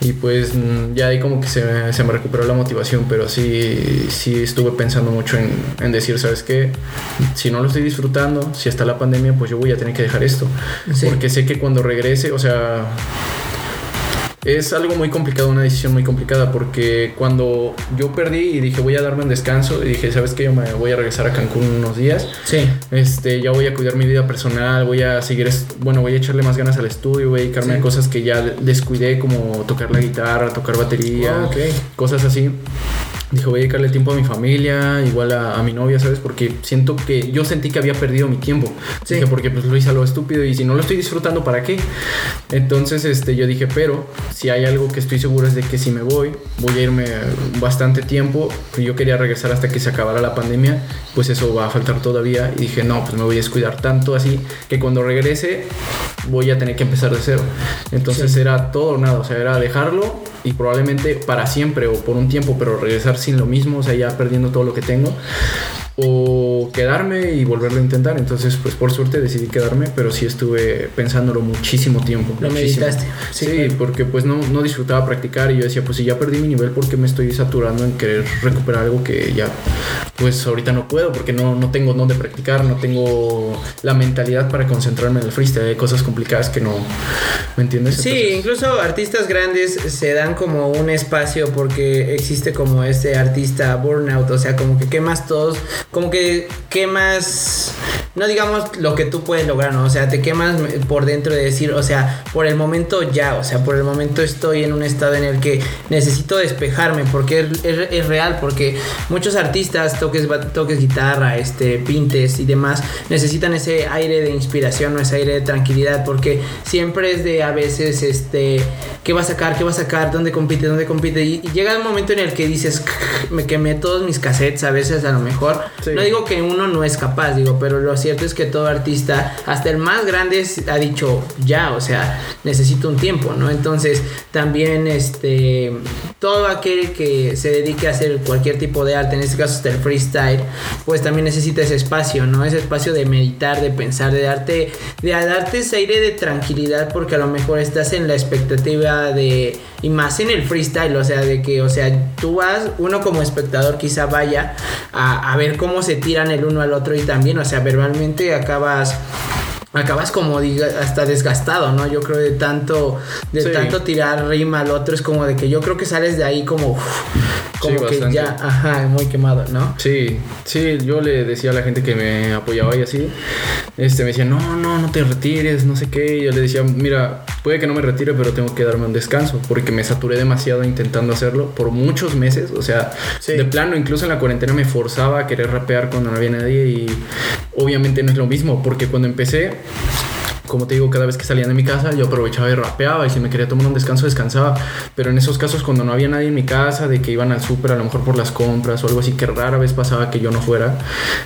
Speaker 2: Y pues mm, ya de ahí como que se, me- se me recuperó la motivación, pero sí, sí estuve pensando mucho en, en decir, ¿sabes qué? Si no lo estoy disfrutando, si está la pandemia, pues yo voy a tener que dejar esto.
Speaker 1: Sí.
Speaker 2: Porque sé que cuando regrese, o sea, es algo muy complicado, una decisión muy complicada, porque cuando yo perdí y dije voy a darme un descanso, y dije, ¿sabes qué? Yo me voy a regresar a Cancún unos días.
Speaker 1: Sí.
Speaker 2: Este, ya voy a cuidar mi vida personal, voy a seguir, bueno, voy a echarle más ganas al estudio, voy a dedicarme
Speaker 1: Sí.
Speaker 2: a cosas que ya descuidé, como tocar la guitarra, tocar batería,
Speaker 1: Ah,
Speaker 2: cosas así. Dijo, voy a dedicarle tiempo a mi familia, igual a, a mi novia, ¿sabes? Porque siento que yo sentí que había perdido mi tiempo.
Speaker 1: Sí.
Speaker 2: Dije, porque pues lo hice a lo estúpido y si no lo estoy disfrutando, ¿para qué? Entonces, este, yo dije, pero si hay algo que estoy seguro es de que si me voy, voy a irme bastante tiempo. Yo quería regresar hasta que se acabara la pandemia, pues eso va a faltar todavía. Y dije, no, pues me voy a descuidar tanto así que cuando regrese voy a tener que empezar de cero. Entonces
Speaker 1: Sí.
Speaker 2: era todo o nada, o sea, era dejarlo y probablemente para siempre o por un tiempo, pero regresar sin lo mismo, o sea, ya perdiendo todo lo que tengo. O quedarme y volverlo a intentar. Entonces, pues por suerte decidí quedarme, pero sí estuve pensándolo muchísimo tiempo.
Speaker 1: Lo
Speaker 2: muchísimo.
Speaker 1: meditaste.
Speaker 2: Sí,
Speaker 1: Sí, claro.
Speaker 2: porque pues no, no disfrutaba practicar y yo decía, pues si ya perdí mi nivel, ¿por qué me estoy saturando en querer recuperar algo que ya, pues ahorita no puedo? Porque no, no tengo dónde practicar, no tengo la mentalidad para concentrarme en el freestyle. Hay cosas complicadas que no, ¿me entiendes?
Speaker 1: Sí, incluso artistas grandes se dan como un espacio porque existe como este artista burnout, o sea, como que quemas todos, como que quemas, no digamos lo que tú puedes lograr, ¿no? O sea, te quemas por dentro de decir, o sea, por el momento ya, o sea, por el momento estoy en un estado en el que necesito despejarme porque es, real, porque muchos artistas, toques, toques guitarra, este, pintes y demás, necesitan ese aire de inspiración o ese aire de tranquilidad porque siempre es de a veces, este, ¿qué va a sacar? ¿Qué va a sacar? ¿Dónde compite? ¿Dónde compite? Y, y llega un momento en el que dices, me quemé todos mis cassettes a veces a lo mejor. No digo que uno no es capaz, digo, pero lo cierto es que todo artista, hasta el más grande, ha dicho, ya, o sea, necesito un tiempo, ¿no? Entonces, también, este, todo aquel que se dedique a hacer cualquier tipo de arte, en este caso hasta el freestyle, pues también necesita ese espacio, ¿no? Ese espacio de meditar, de pensar, de darte, de darte ese aire de tranquilidad, porque a lo mejor estás en la expectativa de, y más en el freestyle, o sea, de que, o sea, tú vas, uno como espectador quizá vaya a ver cómo se tiran el uno al otro y también, o sea, verbalmente acabas acabas como diga hasta desgastado, ¿no? Yo creo de tanto de
Speaker 2: Sí.
Speaker 1: tanto tirar rima al otro es como de que yo creo que sales de ahí como uf, como
Speaker 2: Sí,
Speaker 1: que
Speaker 2: bastante.
Speaker 1: ya, ajá, muy quemado, ¿no?
Speaker 2: Sí, sí, yo le decía a la gente que me apoyaba y así, este, me decía, no, no, no te retires, no sé qué. Y yo le decía, mira, puede que no me retire, pero tengo que darme un descanso, porque me saturé demasiado intentando hacerlo por muchos meses. O sea,
Speaker 1: Sí.
Speaker 2: de plano, incluso en la cuarentena me forzaba a querer rapear cuando no había nadie y obviamente no es lo mismo, porque cuando empecé como te digo, cada vez que salía de mi casa yo aprovechaba y rapeaba y si me quería tomar un descanso descansaba. Pero en esos casos cuando no había nadie en mi casa, de que iban al súper a lo mejor por las compras o algo así, que rara vez pasaba que yo no fuera,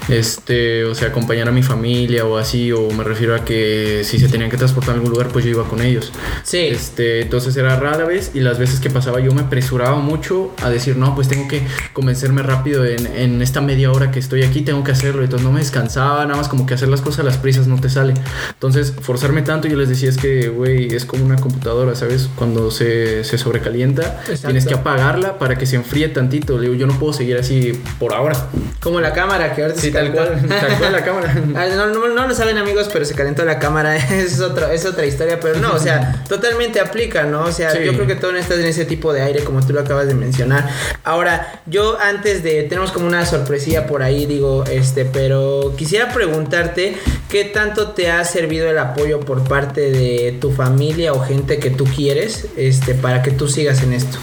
Speaker 2: este, o sea, acompañar a mi familia o así, o me refiero a que si se tenían que transportar a algún lugar, pues yo iba con ellos.
Speaker 1: Sí.
Speaker 2: Este, entonces era rara vez y las veces que pasaba yo me apresuraba mucho a decir, no, pues tengo que convencerme rápido en, en esta media hora que estoy aquí, tengo que hacerlo. Entonces no me descansaba, nada más como que hacer las cosas a las prisas no te sale. Entonces esforzarme tanto, yo les decía es que, güey, es como una computadora, ¿sabes? Cuando se, se sobrecalienta, tienes que apagarla para que se enfríe tantito. Le digo, yo no puedo seguir así por ahora.
Speaker 1: Como la cámara que ahorita
Speaker 2: Sí, tal cual, tal cual la cámara.
Speaker 1: Ah, No, no, no lo saben amigos, pero se calentó la cámara, es otra, es otra historia, pero no, o sea, totalmente aplica, ¿no? O sea,
Speaker 2: Sí.
Speaker 1: yo creo que todo está en ese tipo de aire como tú lo acabas de mencionar. Ahora, yo antes de, tenemos como una sorpresilla por ahí, digo, este, pero quisiera preguntarte qué tanto te ha servido el apoyo por parte de tu familia o gente que tú quieres, este, para que tú sigas en esto.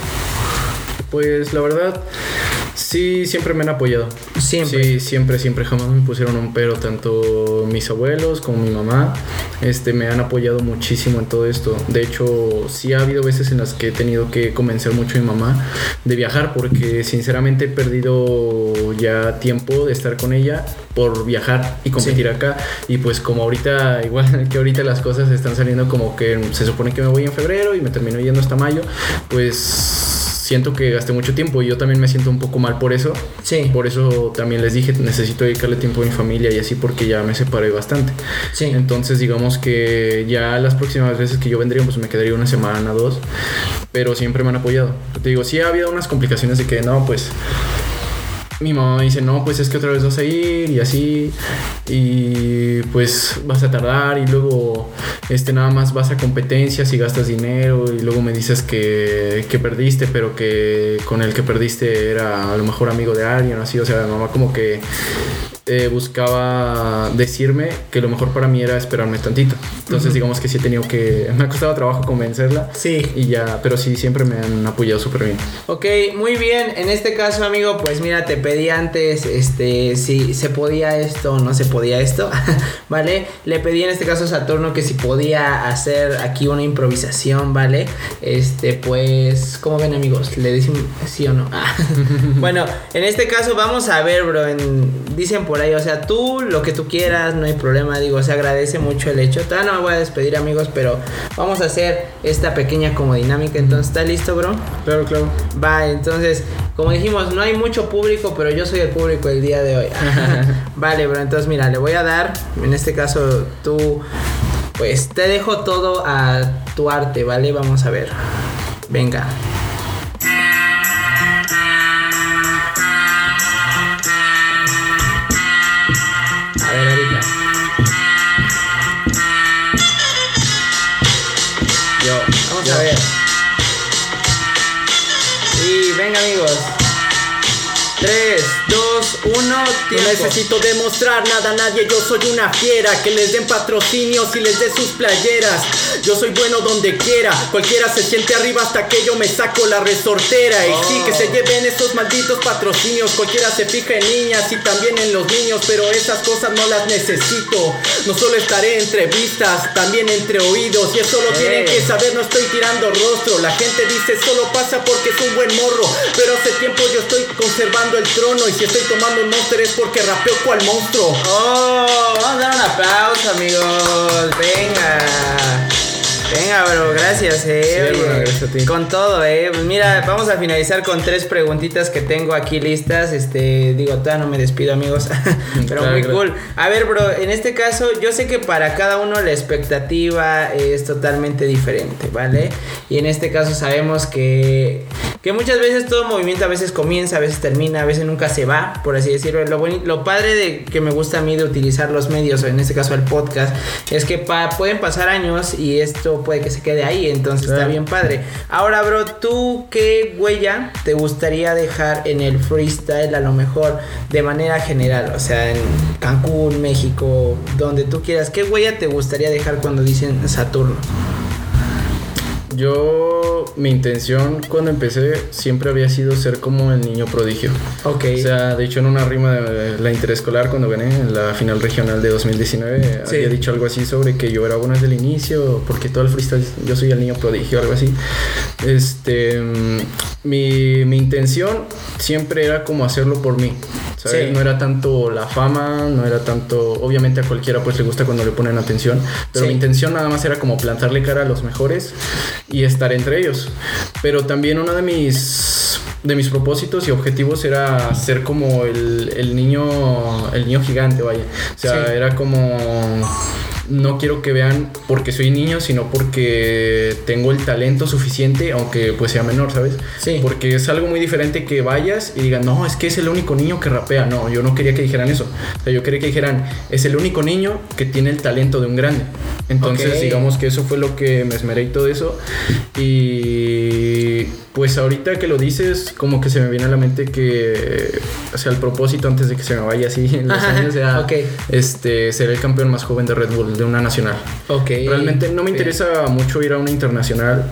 Speaker 2: Pues la verdad, sí, siempre me han apoyado.
Speaker 1: Siempre.
Speaker 2: Sí, siempre, siempre, jamás me pusieron un pero, tanto mis abuelos como mi mamá, este, me han apoyado muchísimo en todo esto. De hecho, sí ha habido veces en las que he tenido que convencer mucho a mi mamá de viajar, porque sinceramente he perdido ya tiempo de estar con ella por viajar y competir acá. Y pues como ahorita, igual que ahorita las cosas están saliendo como que se supone que me voy en febrero y me termino yendo hasta mayo, pues siento que gasté mucho tiempo y yo también me siento un poco mal por eso.
Speaker 1: Sí.
Speaker 2: Por eso también les dije, necesito dedicarle tiempo a mi familia y así porque ya me separé bastante.
Speaker 1: Sí.
Speaker 2: Entonces digamos que ya las próximas veces que yo vendría pues me quedaría una semana, dos. Pero siempre me han apoyado. Te digo, sí ha habido unas complicaciones de que no, pues mi mamá me dice, no, pues es que otra vez vas a ir y así, y pues vas a tardar y luego este, nada más vas a competencias y gastas dinero y luego me dices que, que perdiste, pero que con el que perdiste era a lo mejor amigo de alguien así, o sea, mi mamá como que eh, buscaba decirme que lo mejor para mí era esperarme tantito. Entonces digamos que sí he tenido que, me ha costado trabajo convencerla.
Speaker 1: Sí.
Speaker 2: Y ya, pero sí, siempre me han apoyado súper bien.
Speaker 1: Ok, muy bien. En este caso, amigo, pues mira, te pedí antes, este, si se podía esto o no se podía esto, ¿vale? Le pedí en este caso a Saturno que si podía hacer aquí una improvisación, ¿vale? Este, pues, ¿cómo ven, amigos? ¿Le dicen sí o no? Ah. bueno, en este caso vamos a ver, bro. en- dicen por ahí, o sea, tú lo que tú quieras, no hay problema. Digo, se agradece mucho el hecho. Todavía no me voy a despedir, amigos, pero vamos a hacer esta pequeña como dinámica. Entonces, ¿está listo, bro?
Speaker 2: Claro, claro.
Speaker 1: Va, entonces, como dijimos, no hay mucho público, pero yo soy el público el día de hoy. vale, bro, entonces mira, le voy a dar, en este caso tú, pues te dejo todo a tu arte, ¿vale? Vamos a ver. Venga. A ver, ahorita.
Speaker 2: Yo,
Speaker 1: Vamos
Speaker 2: yo.
Speaker 1: a ver. Y venga, amigos. 3, 2, 1,
Speaker 3: No necesito demostrar nada a nadie, yo soy una fiera Que les den patrocinios y les dé sus playeras. Yo soy bueno donde quiera, cualquiera se siente arriba hasta que yo me saco la resortera. Y sí, que se lleven esos malditos patrocinios Cualquiera se fija en niñas y también en los niños Pero esas cosas no las necesito. No solo estaré en entrevistas, también entre oídos Y eso lo tienen
Speaker 1: Ey.
Speaker 3: que saber, no estoy tirando rostro. La gente dice solo pasa porque es un buen morro Pero hace tiempo yo estoy conservando el trono Y si estoy tomando un monster es porque rapeo cual monstruo
Speaker 1: Oh, vamos a dar un aplauso, amigos. Venga. Venga, bro, gracias, eh.
Speaker 2: Sí,
Speaker 1: Oye,
Speaker 2: bro, gracias a ti.
Speaker 1: Con todo, eh. Mira, vamos a finalizar con tres preguntitas que tengo aquí listas. Este, digo, todavía no me despido, amigos. Pero
Speaker 2: Claro,
Speaker 1: muy
Speaker 2: claro.
Speaker 1: cool. A ver, bro, en este caso, yo sé que para cada uno la expectativa es totalmente diferente, ¿vale? Y en este caso sabemos que, que muchas veces todo movimiento a veces comienza, a veces termina, a veces nunca se va, por así decirlo. Lo, padre de que me gusta a mí de utilizar los medios, o en este caso el podcast, es que pa- pueden pasar años y esto puede que se quede ahí, entonces está bien padre. Ahora, bro, ¿tú qué huella te gustaría dejar en el freestyle a lo mejor de manera general? O sea, en Cancún, México, donde tú quieras. ¿Qué huella te gustaría dejar cuando dicen Saturno?
Speaker 2: Yo, mi intención cuando empecé siempre había sido ser como el niño prodigio.
Speaker 1: Ok.
Speaker 2: O sea, de hecho en una rima de la interescolar cuando gané en la final regional de 2019
Speaker 1: Sí.
Speaker 2: había dicho algo así sobre que yo era bueno desde el inicio porque todo el freestyle yo soy el niño prodigio algo así. Este, mi, mi intención siempre era como hacerlo por mí. ¿sabes?
Speaker 1: Sí.
Speaker 2: No era tanto la fama, no era tanto, obviamente a cualquiera pues le gusta cuando le ponen atención, pero
Speaker 1: Sí.
Speaker 2: mi intención nada más era como plantarle cara a los mejores y estar entre ellos. Pero también uno de mis de mis propósitos y objetivos era ser como el, el niño el niño gigante, vaya. O sea,
Speaker 1: Sí.
Speaker 2: era como no quiero que vean porque soy niño, sino porque tengo el talento suficiente, aunque pues sea menor, ¿sabes?
Speaker 1: Sí.
Speaker 2: Porque es algo muy diferente que vayas y digan, no, es que es el único niño que rapea. No, yo no quería que dijeran eso. O sea, yo quería que dijeran, es el único niño que tiene el talento de un grande. Entonces, digamos que eso fue lo que me esmeré y todo eso. Y pues ahorita que lo dices, como que se me viene a la mente que, o sea, el propósito antes de que se me vaya así en los
Speaker 1: Ajá,
Speaker 2: años,
Speaker 1: ok.
Speaker 2: este, ser el campeón más joven de Red Bull, de una nacional.
Speaker 1: Ok.
Speaker 2: Realmente no me interesa mucho ir a una internacional.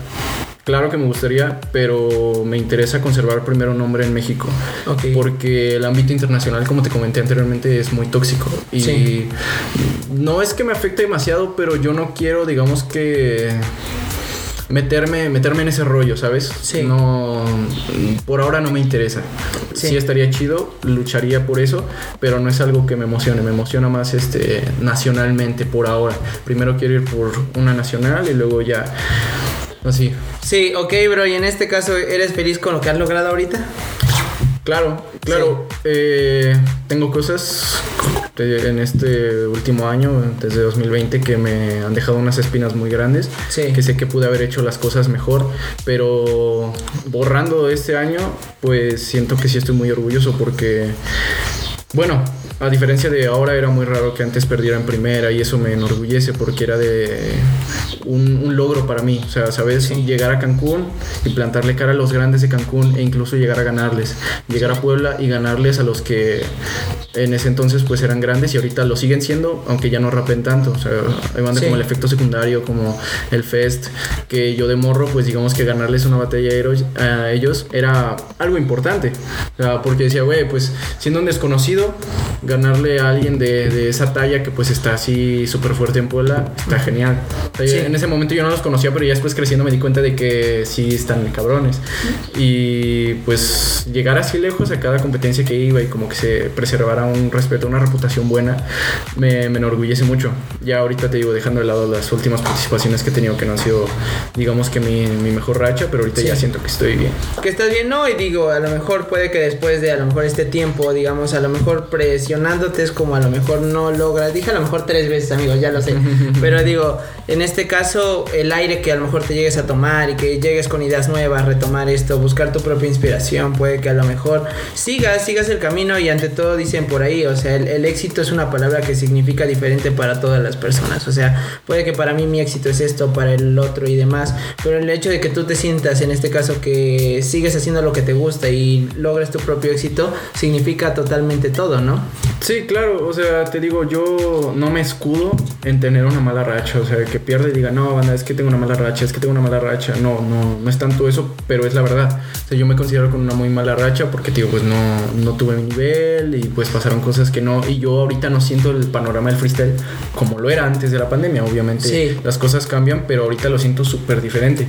Speaker 2: Claro que me gustaría, pero me interesa conservar primero un nombre en México. Porque el ámbito internacional, como te comenté anteriormente, es muy tóxico. Y
Speaker 1: Sí.
Speaker 2: no es que me afecte demasiado, pero yo no quiero, digamos que meterme, meterme en ese rollo, ¿sabes?
Speaker 1: Sí.
Speaker 2: No, por ahora no me interesa.
Speaker 1: Sí.
Speaker 2: Sí. estaría chido, lucharía por eso, pero no es algo que me emocione. Me emociona más este nacionalmente por ahora. Primero quiero ir por una nacional y luego ya así.
Speaker 1: Sí, ok, bro. Y en este caso, ¿eres feliz con lo que has logrado ahorita?
Speaker 2: Claro, claro. eh, tengo cosas en este último año, desde 2020, que me han dejado unas espinas muy grandes.
Speaker 1: Sí.
Speaker 2: Que sé que pude haber hecho las cosas mejor, pero borrando este año, pues siento que sí estoy muy orgulloso porque, bueno, a diferencia de ahora era muy raro que antes perdiera en primera y eso me enorgullece porque era de un, un logro para mí. O sea, ¿sabes? Llegar a Cancún y plantarle cara a los grandes de Cancún e incluso llegar a ganarles. Llegar a Puebla y ganarles a los que en ese entonces pues eran grandes y ahorita lo siguen siendo, aunque ya no rapen tanto. O sea, hay banda
Speaker 1: Sí.
Speaker 2: como el efecto secundario, como el Fest, que yo de morro, pues digamos que ganarles una batalla a ellos era algo importante. O sea, porque decía, güey, pues siendo un desconocido, ganarle a alguien de, de esa talla que pues está así súper fuerte en Puebla, está genial.
Speaker 1: Sí.
Speaker 2: En ese momento yo no los conocía, pero ya después creciendo me di cuenta de que sí están cabrones. Y pues llegar así lejos a cada competencia que iba y como que se preservara un respeto, una reputación buena, me, me enorgullece mucho. Ya ahorita te digo, dejando de lado las últimas participaciones que he tenido que no han sido, digamos que mi, mi mejor racha, pero ahorita
Speaker 1: Sí.
Speaker 2: ya siento que estoy bien.
Speaker 1: Que estás bien, no, y digo, a lo mejor puede que después de a lo mejor este tiempo, digamos, a lo mejor presionándote es como a lo mejor no logras, dije a lo mejor tres veces, amigos, ya lo sé, pero digo, en este caso, el aire que a lo mejor te llegues a tomar y que llegues con ideas nuevas, retomar esto, buscar tu propia inspiración, puede que a lo mejor sigas, sigas el camino y ante todo dicen por ahí, o sea, el, éxito es una palabra que significa diferente para todas las personas, o sea, puede que para mí mi éxito es esto, para el otro y demás, pero el hecho de que tú te sientas en este caso que sigues haciendo lo que te gusta y logres tu propio éxito, significa totalmente todo, ¿no?
Speaker 2: Sí, claro, o sea, te digo, yo no me escudo en tener una mala racha, o sea, que pierda y diga, no, banda, es que tengo una mala racha, es que tengo una mala racha, no, no, no es tanto eso, pero es la verdad, o sea, yo me considero con una muy mala racha porque, digo, pues no, no tuve mi nivel y pues pasaron cosas que no, y yo ahorita no siento el panorama del freestyle como lo era antes de la pandemia, obviamente
Speaker 1: Sí.
Speaker 2: las cosas cambian, pero ahorita lo siento súper diferente.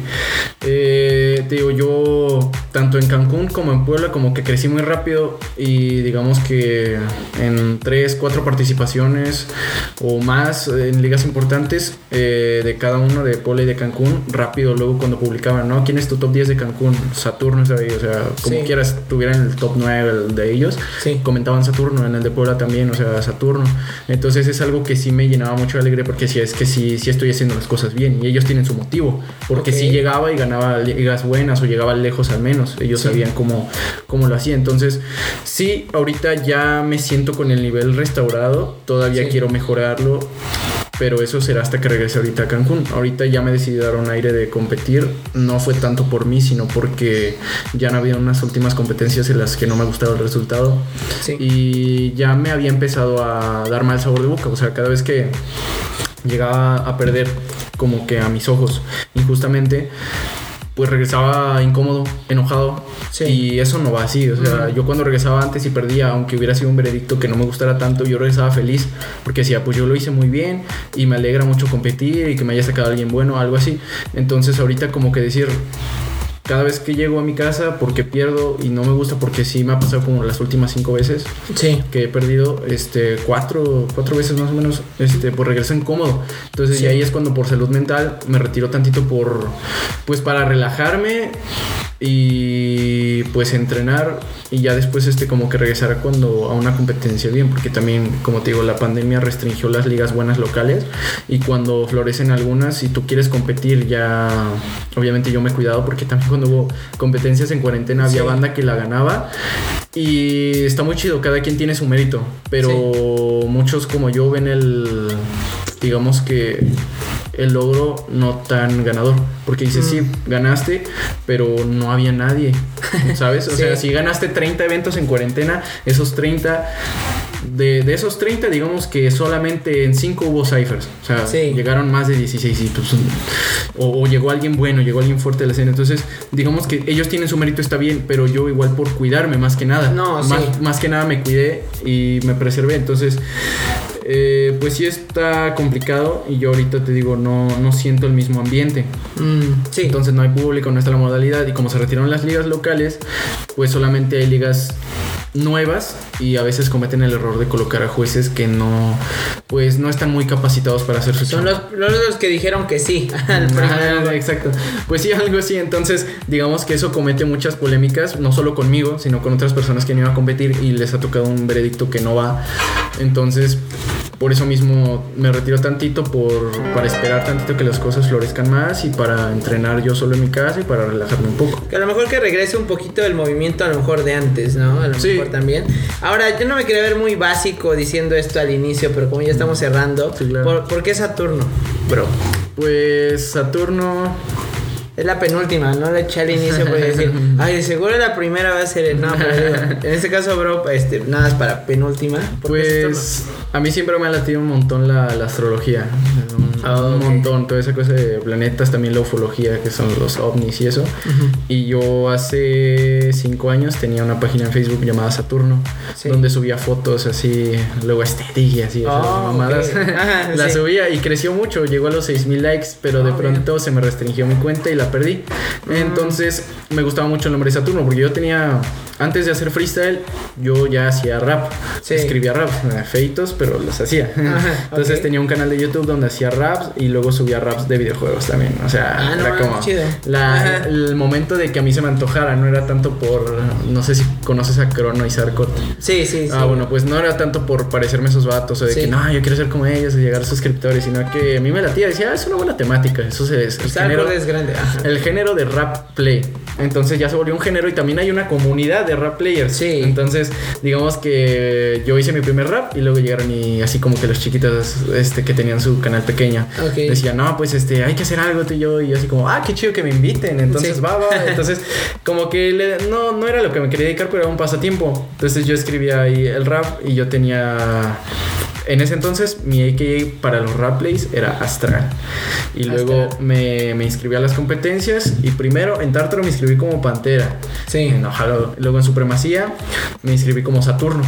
Speaker 2: Eh, te digo, yo tanto en Cancún como en Puebla como que crecí muy rápido y digamos que en tres, cuatro participaciones o más en ligas importantes eh, de cada uno de Puebla y de Cancún, rápido luego cuando publicaban, ¿no? ¿Quién es tu top 10 de Cancún? Saturno o sea, como
Speaker 1: Sí.
Speaker 2: quieras, tuvieran el top 9 el de ellos,
Speaker 1: Sí.
Speaker 2: comentaban Saturno, en el de Puebla también, o sea, Saturno. Entonces es algo que sí me llenaba mucho de alegría porque sí es que sí, sí estoy haciendo las cosas bien y ellos tienen su motivo, porque si llegaba y ganaba ligas buenas o llegaba lejos al menos, ellos
Speaker 1: Sí.
Speaker 2: sabían cómo, cómo lo hacía. Entonces, sí, ahorita ya me siento con el nivel restaurado, todavía
Speaker 1: Sí.
Speaker 2: quiero mejorarlo. Pero eso será hasta que regrese ahorita a Cancún. Ahorita ya me decidí dar un aire de competir. No fue tanto por mí, sino porque ya han habido unas últimas competencias en las que no me ha gustado el resultado.
Speaker 1: Sí.
Speaker 2: Y ya me había empezado a dar mal sabor de boca. O sea, cada vez que llegaba a perder como que a mis ojos injustamente, pues regresaba incómodo, enojado.
Speaker 1: Sí.
Speaker 2: Y eso no va así. O sea, yo cuando regresaba antes y perdía, aunque hubiera sido un veredicto que no me gustara tanto, yo regresaba feliz. Porque decía, pues yo lo hice muy bien y me alegra mucho competir y que me haya sacado alguien bueno, algo así. Entonces ahorita como que decir, cada vez que llego a mi casa porque pierdo y no me gusta porque sí me ha pasado como las últimas cinco veces
Speaker 1: Sí.
Speaker 2: que he perdido este cuatro, cuatro veces más o menos este pues regreso incómodo entonces
Speaker 1: Sí.
Speaker 2: y ahí es cuando por salud mental me retiro tantito por pues para relajarme y pues entrenar y ya después este como que regresar cuando a una competencia bien porque también como te digo la pandemia restringió las ligas buenas locales y cuando florecen algunas y tú quieres competir ya obviamente yo me he cuidado porque también cuando hubo competencias en cuarentena había
Speaker 1: Sí.
Speaker 2: banda que la ganaba y está muy chido cada quien tiene su mérito pero muchos como yo ven el digamos que el logro no tan ganador. Porque dices, sí, ganaste, pero no había nadie. ¿Sabes? O
Speaker 1: Sí.
Speaker 2: sea, si ganaste 30 eventos en cuarentena, esos 30. De, de esos 30, digamos que solamente en 5 hubo ciphers. O sea,
Speaker 1: Sí.
Speaker 2: llegaron más de 16 y pues, o, o llegó alguien bueno, llegó alguien fuerte de la escena. Entonces, digamos que ellos tienen su mérito, está bien, pero yo igual por cuidarme más que nada.
Speaker 1: No,
Speaker 2: más,
Speaker 1: sí.
Speaker 2: más que nada me cuidé y me preservé. Entonces, eh, pues sí está complicado y yo ahorita te digo, no, no siento el mismo ambiente.
Speaker 1: Mm, sí.
Speaker 2: Entonces no hay público, no está la modalidad y como se retiraron las ligas locales, pues solamente hay ligas nuevas y a veces cometen el error de colocar a jueces que no pues no están muy capacitados para hacer su
Speaker 1: Son los, los, que dijeron que sí. al lugar.
Speaker 2: exacto. Pues sí, algo así. Entonces, digamos que eso comete muchas polémicas, no solo conmigo, sino con otras personas que han ido a competir y les ha tocado un veredicto que no va. Entonces, por eso mismo me retiro tantito por, para esperar tantito que las cosas florezcan más y para entrenar yo solo en mi casa y para relajarme un poco.
Speaker 1: Que a lo mejor que regrese un poquito el movimiento a lo mejor de antes, ¿no? A lo
Speaker 2: Sí.
Speaker 1: También. Ahora, yo no me quería ver muy básico diciendo esto al inicio, pero como ya estamos cerrando,
Speaker 2: Sí, claro.
Speaker 1: ¿por, por qué Saturno, bro?
Speaker 2: Pues Saturno,
Speaker 1: Es la penúltima, no le eché al inicio por decir, ay, de seguro la primera va a ser el. No, pero digo, en este caso, bro, este, nada es para penúltima.
Speaker 2: Pues a mí siempre me ha latido un montón la, la astrología. Un,
Speaker 1: Ah,
Speaker 2: un montón, toda esa cosa de planetas, también la ufología, que son los ovnis y eso. Y yo hace cinco años tenía una página en Facebook llamada Saturno,
Speaker 1: Sí.
Speaker 2: donde subía fotos así, luego estética y así, esas
Speaker 1: Oh,
Speaker 2: mamadas. la
Speaker 1: sí.
Speaker 2: subía y creció mucho, llegó a los 6000 likes, pero de
Speaker 1: Oh,
Speaker 2: pronto se me restringió mi cuenta y la perdí. Entonces me gustaba mucho el nombre de Saturno, porque yo tenía, antes de hacer freestyle, yo ya hacía rap,
Speaker 1: Sí.
Speaker 2: escribía rap, feitos, pero los hacía.
Speaker 1: Ajá,
Speaker 2: Entonces tenía un canal de YouTube donde hacía raps y luego subía raps de videojuegos también. O sea,
Speaker 1: Ah, no,
Speaker 2: era como
Speaker 1: chido.
Speaker 2: la- el momento de que a mí se me antojara, no era tanto por, no sé si conoces a Crono y Sarkot.
Speaker 1: Sí, sí, sí.
Speaker 2: Ah, bueno, pues no era tanto por parecerme a esos vatos o de
Speaker 1: Sí.
Speaker 2: que no, yo quiero ser como ellos, de llegar a suscriptores, sino que a mí me latía, decía, ah, es una buena temática, eso se, es el género,
Speaker 1: es grande. Ajá.
Speaker 2: el género de rap play. Entonces ya se volvió un género y también hay una comunidad de rap players.
Speaker 1: Sí.
Speaker 2: Entonces, digamos que yo hice mi primer rap y luego llegaron y así como que los chiquitos este, que tenían su canal pequeña
Speaker 1: Ok.
Speaker 2: decían, no, pues este, hay que hacer algo tú y yo. Y yo así como, ah, qué chido que me inviten. Entonces
Speaker 1: Sí.
Speaker 2: va, va. Entonces, como que le- no, no era lo que me quería dedicar, pero era un pasatiempo. Entonces yo escribía ahí el rap y yo tenía. En ese entonces, mi AKA para los rap plays era Astral. Y luego me, me inscribí a las competencias. Y primero en Tartaro me inscribí como Pantera.
Speaker 1: Sí.
Speaker 2: En Ojalá. Luego en Supremacía me inscribí como Saturno.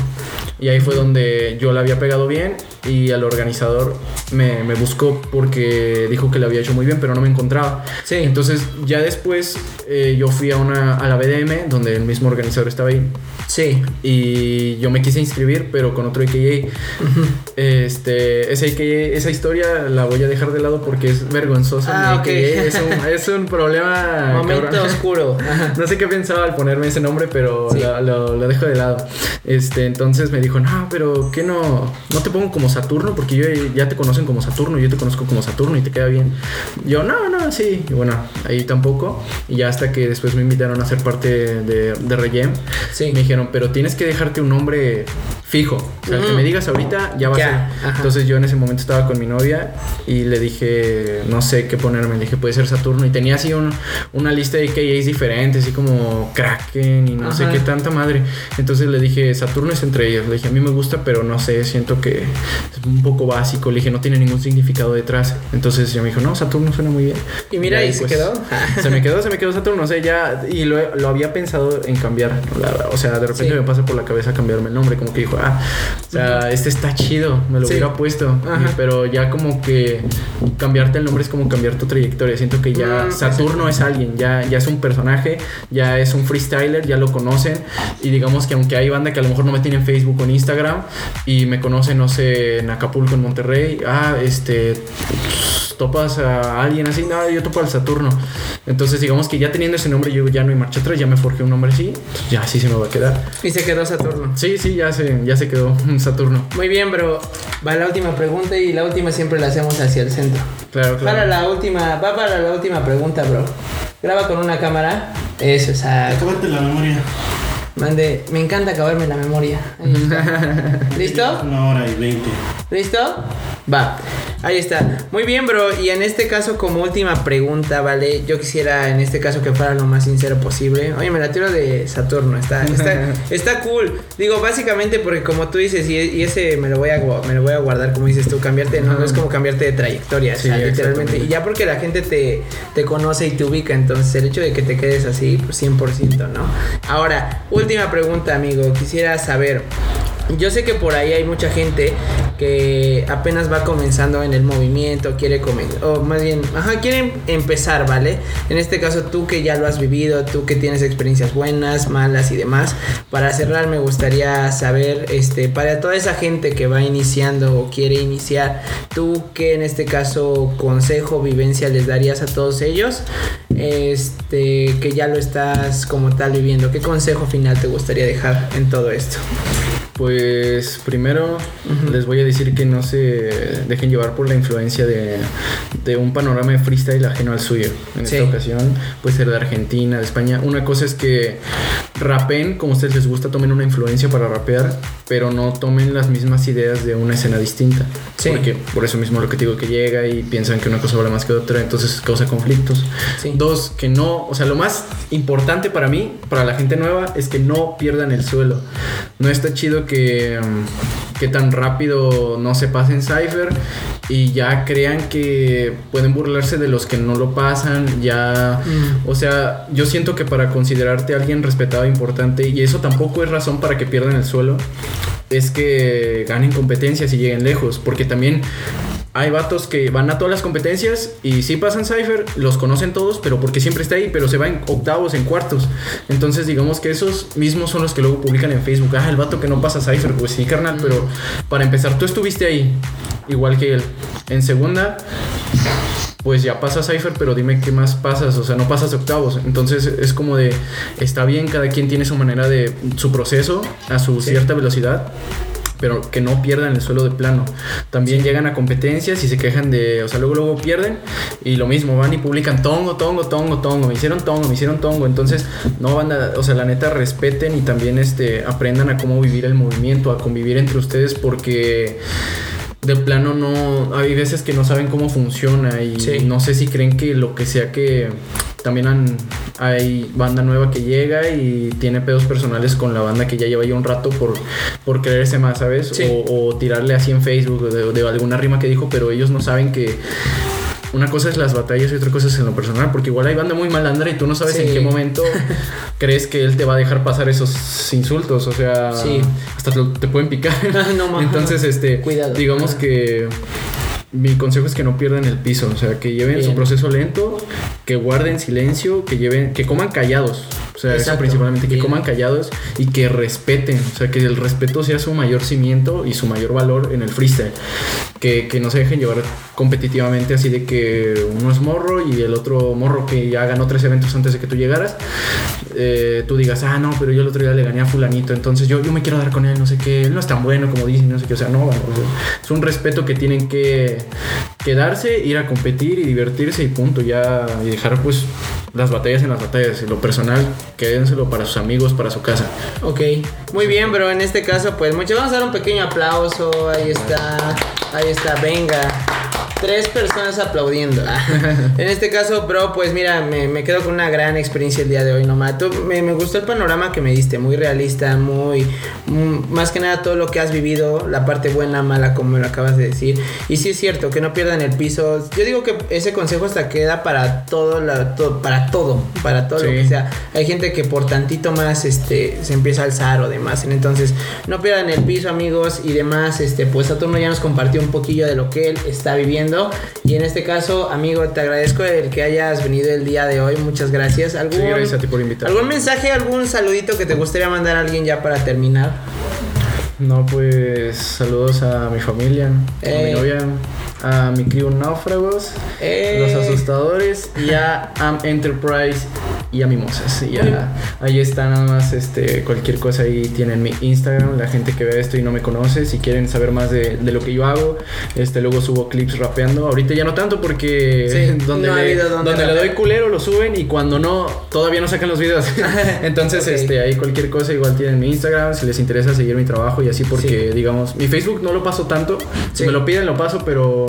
Speaker 2: Y ahí fue donde yo la había pegado bien. Y al organizador me, me buscó porque dijo que la había hecho muy bien, pero no me encontraba.
Speaker 1: Sí.
Speaker 2: Entonces ya después eh, yo fui a, una, a la BDM, donde el mismo organizador estaba ahí.
Speaker 1: Sí.
Speaker 2: Y yo me quise inscribir, pero con otro AKA. Este, ese AKA, esa historia la voy a dejar de lado porque es vergonzosa.
Speaker 1: Ah.
Speaker 2: Es, un, es un problema.
Speaker 1: Momento
Speaker 2: cabrón.
Speaker 1: oscuro.
Speaker 2: No sé qué pensaba al ponerme ese nombre, pero
Speaker 1: Sí.
Speaker 2: lo, lo- lo dejo de lado. Este, entonces me dijo, no, pero ¿qué no? No te pongo como Saturno, porque yo ya te conocen como Saturno, yo te conozco como Saturno y te queda bien. Yo, no, no, sí. Y bueno, ahí tampoco. Y ya hasta que después me invitaron a ser parte de, de Regem,
Speaker 1: Sí.
Speaker 2: me dijeron, pero tienes que dejarte un nombre fijo. O sea, el que
Speaker 1: Mm.
Speaker 2: me digas ahorita ya va a
Speaker 1: ajá.
Speaker 2: Entonces yo en ese momento estaba con mi novia y le dije, no sé qué ponerme. Le dije, puede ser Saturno. Y tenía así un- una lista de KAs diferentes, así como Kraken y no sé qué tanta madre. Entonces le dije, Saturno es entre ellos. Le dije, a mí me gusta, pero no sé, siento que es un poco básico. Le dije, no tiene ningún significado detrás. Entonces ella me dijo, no, Saturno suena muy bien.
Speaker 1: Y mira,
Speaker 2: ahí,
Speaker 1: ¿y se
Speaker 2: pues,
Speaker 1: quedó?
Speaker 2: Se me quedó, se me quedó Saturno. O sea, ya, y lo, lo había pensado en cambiar. la- o sea, de repente
Speaker 1: Sí.
Speaker 2: me pasa por la cabeza cambiarme el nombre. Como que dijo, ah, o sea, este está chido, me lo
Speaker 1: Sí.
Speaker 2: hubiera puesto.
Speaker 1: Ajá.
Speaker 2: Pero ya como que cambiarte el nombre es como cambiar tu trayectoria. Siento que ya
Speaker 1: Mm,
Speaker 2: Saturno es alguien, ya, ya es un personaje, ya es un freestyler, ya lo conocen. Y digamos que aunque hay banda que a lo mejor no me tiene en Facebook o en Instagram y me conocen, no sé, en Acapulco, en Monterrey, ah, este. topas a alguien así, no, yo topo al Saturno. Entonces, digamos que ya teniendo ese nombre, yo ya no hay marcha atrás, ya me forjé un nombre así, ya así se me va a quedar.
Speaker 1: Y se quedó Saturno.
Speaker 2: Sí, sí, ya se, ya se quedó un Saturno.
Speaker 1: Muy bien, bro. Va la última pregunta y la última siempre la hacemos hacia el centro.
Speaker 2: Claro,
Speaker 1: Para
Speaker 2: claro.
Speaker 1: la última, va para la última pregunta, bro. Graba con una cámara. Eso, o sea,
Speaker 4: Acábate la memoria.
Speaker 1: Mande. Me encanta acabarme la memoria. ¿Listo?
Speaker 4: Una hora y veinte.
Speaker 1: ¿Listo? Va. Ahí está. Muy bien, bro. Y en este caso, como última pregunta, ¿vale? Yo quisiera en este caso que fuera lo más sincero posible. Oye, me la tiro de Saturno. Está, está, está cool. Digo, básicamente porque como tú dices, y, y ese me lo, voy a, me lo voy a guardar, como dices tú, cambiarte, no, no es como cambiarte de trayectoria, o
Speaker 2: Sí,
Speaker 1: sea, literalmente. Y ya porque la gente te, te conoce y te ubica, entonces el hecho de que te quedes así, pues 100%, ¿no? Ahora, última pregunta, amigo. Quisiera saber. Yo sé que por ahí hay mucha gente que apenas va comenzando en el movimiento, quiere comenzar, o más bien, ajá, quieren empezar, ¿vale? En este caso tú que ya lo has vivido, tú que tienes experiencias buenas, malas y demás, para cerrar me gustaría saber, este, para toda esa gente que va iniciando o quiere iniciar, tú qué en este caso consejo, vivencia les darías a todos ellos, este, que ya lo estás como tal viviendo, ¿qué consejo final te gustaría dejar en todo esto?
Speaker 2: Pues primero les voy a decir que no se dejen llevar por la influencia de, de un panorama de freestyle ajeno al suyo. En
Speaker 1: Sí.
Speaker 2: esta ocasión puede ser de Argentina, de España. Una cosa es que rapen como a ustedes les gusta, tomen una influencia para rapear, pero no tomen las mismas ideas de una escena distinta.
Speaker 1: Sí.
Speaker 2: Porque por eso mismo lo que te digo que llega y piensan que una cosa vale más que otra, entonces causa conflictos.
Speaker 1: Sí.
Speaker 2: Dos, que no, o sea, lo más importante para mí, para la gente nueva, es que no pierdan el suelo. No está chido que, mm, que tan rápido no se pasen Cypher y ya crean que pueden burlarse de los que no lo pasan. Ya,
Speaker 1: Mm.
Speaker 2: o sea, yo siento que para considerarte alguien respetado e importante, y eso tampoco es razón para que pierdan el suelo, es que ganen competencias y lleguen lejos, porque también hay vatos que van a todas las competencias y sí pasan Cypher, los conocen todos, pero porque siempre está ahí, pero se va en octavos, en cuartos. Entonces, digamos que esos mismos son los que luego publican en Facebook. Ah, el vato que no pasa Cypher, pues sí, carnal, pero para empezar, tú estuviste ahí, igual que él. En segunda, pues ya pasas Cypher, pero dime qué más pasas, o sea, no pasas octavos. Entonces es como de, está bien, cada quien tiene su manera de, su proceso a su cierta velocidad. Pero que no pierdan el suelo de plano. También llegan a competencias y se quejan de. O sea, luego, luego pierden. Y lo mismo, van y publican tongo, tongo, tongo, tongo. Me hicieron tongo, me hicieron tongo. Entonces, no van a. O sea, la neta, respeten y también este, aprendan a cómo vivir el movimiento, a convivir entre ustedes, porque de plano no hay veces que no saben cómo funciona y
Speaker 1: Sí.
Speaker 2: no sé si creen que lo que sea que también han- hay banda nueva que llega y tiene pedos personales con la banda que ya lleva ya un rato por, por creerse más, ¿sabes?
Speaker 1: Sí.
Speaker 2: O, o tirarle así en Facebook de, de alguna rima que dijo, pero ellos no saben que una cosa es las batallas y otra cosa es en lo personal, porque igual hay banda muy malandra y tú no sabes
Speaker 1: Sí.
Speaker 2: en qué momento crees que él te va a dejar pasar esos insultos, o sea,
Speaker 1: Sí.
Speaker 2: hasta te, pueden picar.
Speaker 1: No, mames.
Speaker 2: Entonces, este,
Speaker 1: Cuidado.
Speaker 2: digamos que mi consejo es que no pierdan el piso, o sea, que lleven
Speaker 1: Bien.
Speaker 2: su proceso lento, que guarden silencio, que lleven, que coman callados, o sea, eso principalmente, que coman callados y que respeten, o sea, que el respeto sea su mayor cimiento y su mayor valor en el freestyle, que, que no se dejen llevar competitivamente así de que uno es morro y el otro morro que ya ganó tres eventos antes de que tú llegaras, eh, tú digas, ah, no, pero yo el otro día le gané a fulanito, entonces yo, yo me quiero dar con él, no sé qué, él no es tan bueno como dicen, no sé qué, o sea, no, o sea, es un respeto que tienen que quedarse, ir a competir y divertirse y punto, ya, y dejar pues las batallas en las batallas, lo personal, quédenselo para sus amigos, para su casa.
Speaker 1: Ok, muy bien, pero en este caso, pues muchachos, vamos a dar un pequeño aplauso. Ahí está, ahí está, venga. Tres personas aplaudiendo. en este caso, bro, pues mira, me, me quedo con una gran experiencia el día de hoy, nomás. Tú- me, me gustó el panorama que me diste, muy realista, muy. mm, más que nada todo lo que has vivido, la parte buena, mala, como lo acabas de decir. Y sí es cierto, que no pierdan el piso. Yo digo que ese consejo hasta queda para todo, la, para todo, para todo lo
Speaker 2: Sí.
Speaker 1: que sea. Hay gente que por tantito más este se empieza a alzar o demás. Entonces, no pierdan el piso, amigos, y demás. Este, pues Saturno ya nos compartió un poquillo de lo que él está viviendo. Y en este caso, amigo, te agradezco el que hayas venido el día de hoy. Muchas gracias. ¿Algún,
Speaker 2: Sí, gracias a ti por invitar.
Speaker 1: ¿Algún mensaje, algún saludito que te gustaría mandar a alguien ya para terminar?
Speaker 2: No, pues saludos a mi familia, a mi
Speaker 1: Eh.
Speaker 2: novia, a mi crew Náufragos,
Speaker 1: Eh.
Speaker 2: los asustadores y a Am Enterprise y a Mimosas. Y ya, ahí está nada más este, cualquier cosa ahí tienen mi Instagram, la gente que ve esto y no me conoce, si quieren saber más de, de lo que yo hago, este luego subo clips rapeando. Ahorita ya no tanto porque
Speaker 1: Sí,
Speaker 2: donde,
Speaker 1: no
Speaker 2: le,
Speaker 1: donde
Speaker 2: donde le doy culero lo suben y cuando no, todavía no sacan los videos. Entonces, este, ahí cualquier cosa igual tienen mi Instagram, si les interesa seguir mi trabajo y así porque, digamos, mi Facebook no lo paso tanto. Si
Speaker 1: Sí.
Speaker 2: me lo piden lo paso, pero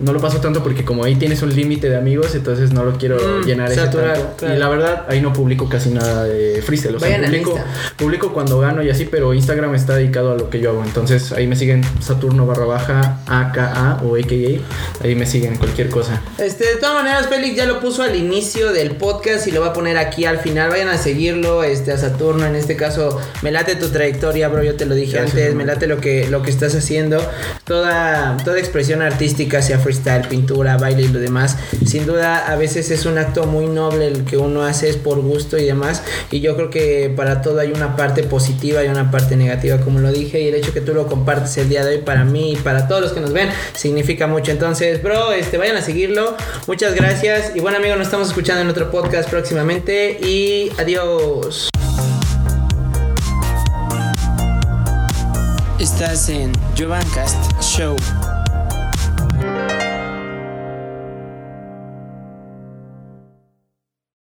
Speaker 2: no lo paso tanto porque como ahí tienes un límite de amigos, entonces no lo quiero
Speaker 1: Mm,
Speaker 2: llenar ese
Speaker 1: saturar,
Speaker 2: tanto.
Speaker 1: claro.
Speaker 2: Y la verdad, ahí no publico casi nada de freestyle. O sea,
Speaker 1: Vayan
Speaker 2: publico, publico cuando gano y así, pero Instagram está dedicado a lo que yo hago. Entonces ahí me siguen Saturno barra baja AKA o AKA. Ahí me siguen cualquier cosa.
Speaker 1: Este, de todas maneras, Félix ya lo puso al inicio del podcast y lo va a poner aquí al final. Vayan a seguirlo, este, a Saturno. En este caso, me late tu trayectoria, bro. Yo te lo dije antes. Me late lo que, lo que estás haciendo. Toda, toda expresión artística, sea freestyle, pintura, baile y lo demás. Sin duda, a veces es un acto muy noble el que uno hace es por gusto y demás. Y yo creo que para todo hay una parte positiva y una parte negativa, como lo dije. Y el hecho que tú lo compartes el día de hoy para mí y para todos los que nos ven significa mucho. Entonces, bro, este, vayan a seguirlo. Muchas gracias. Y bueno, amigos, nos estamos escuchando en otro podcast próximamente. Y adiós. Estás en Jovancast Show.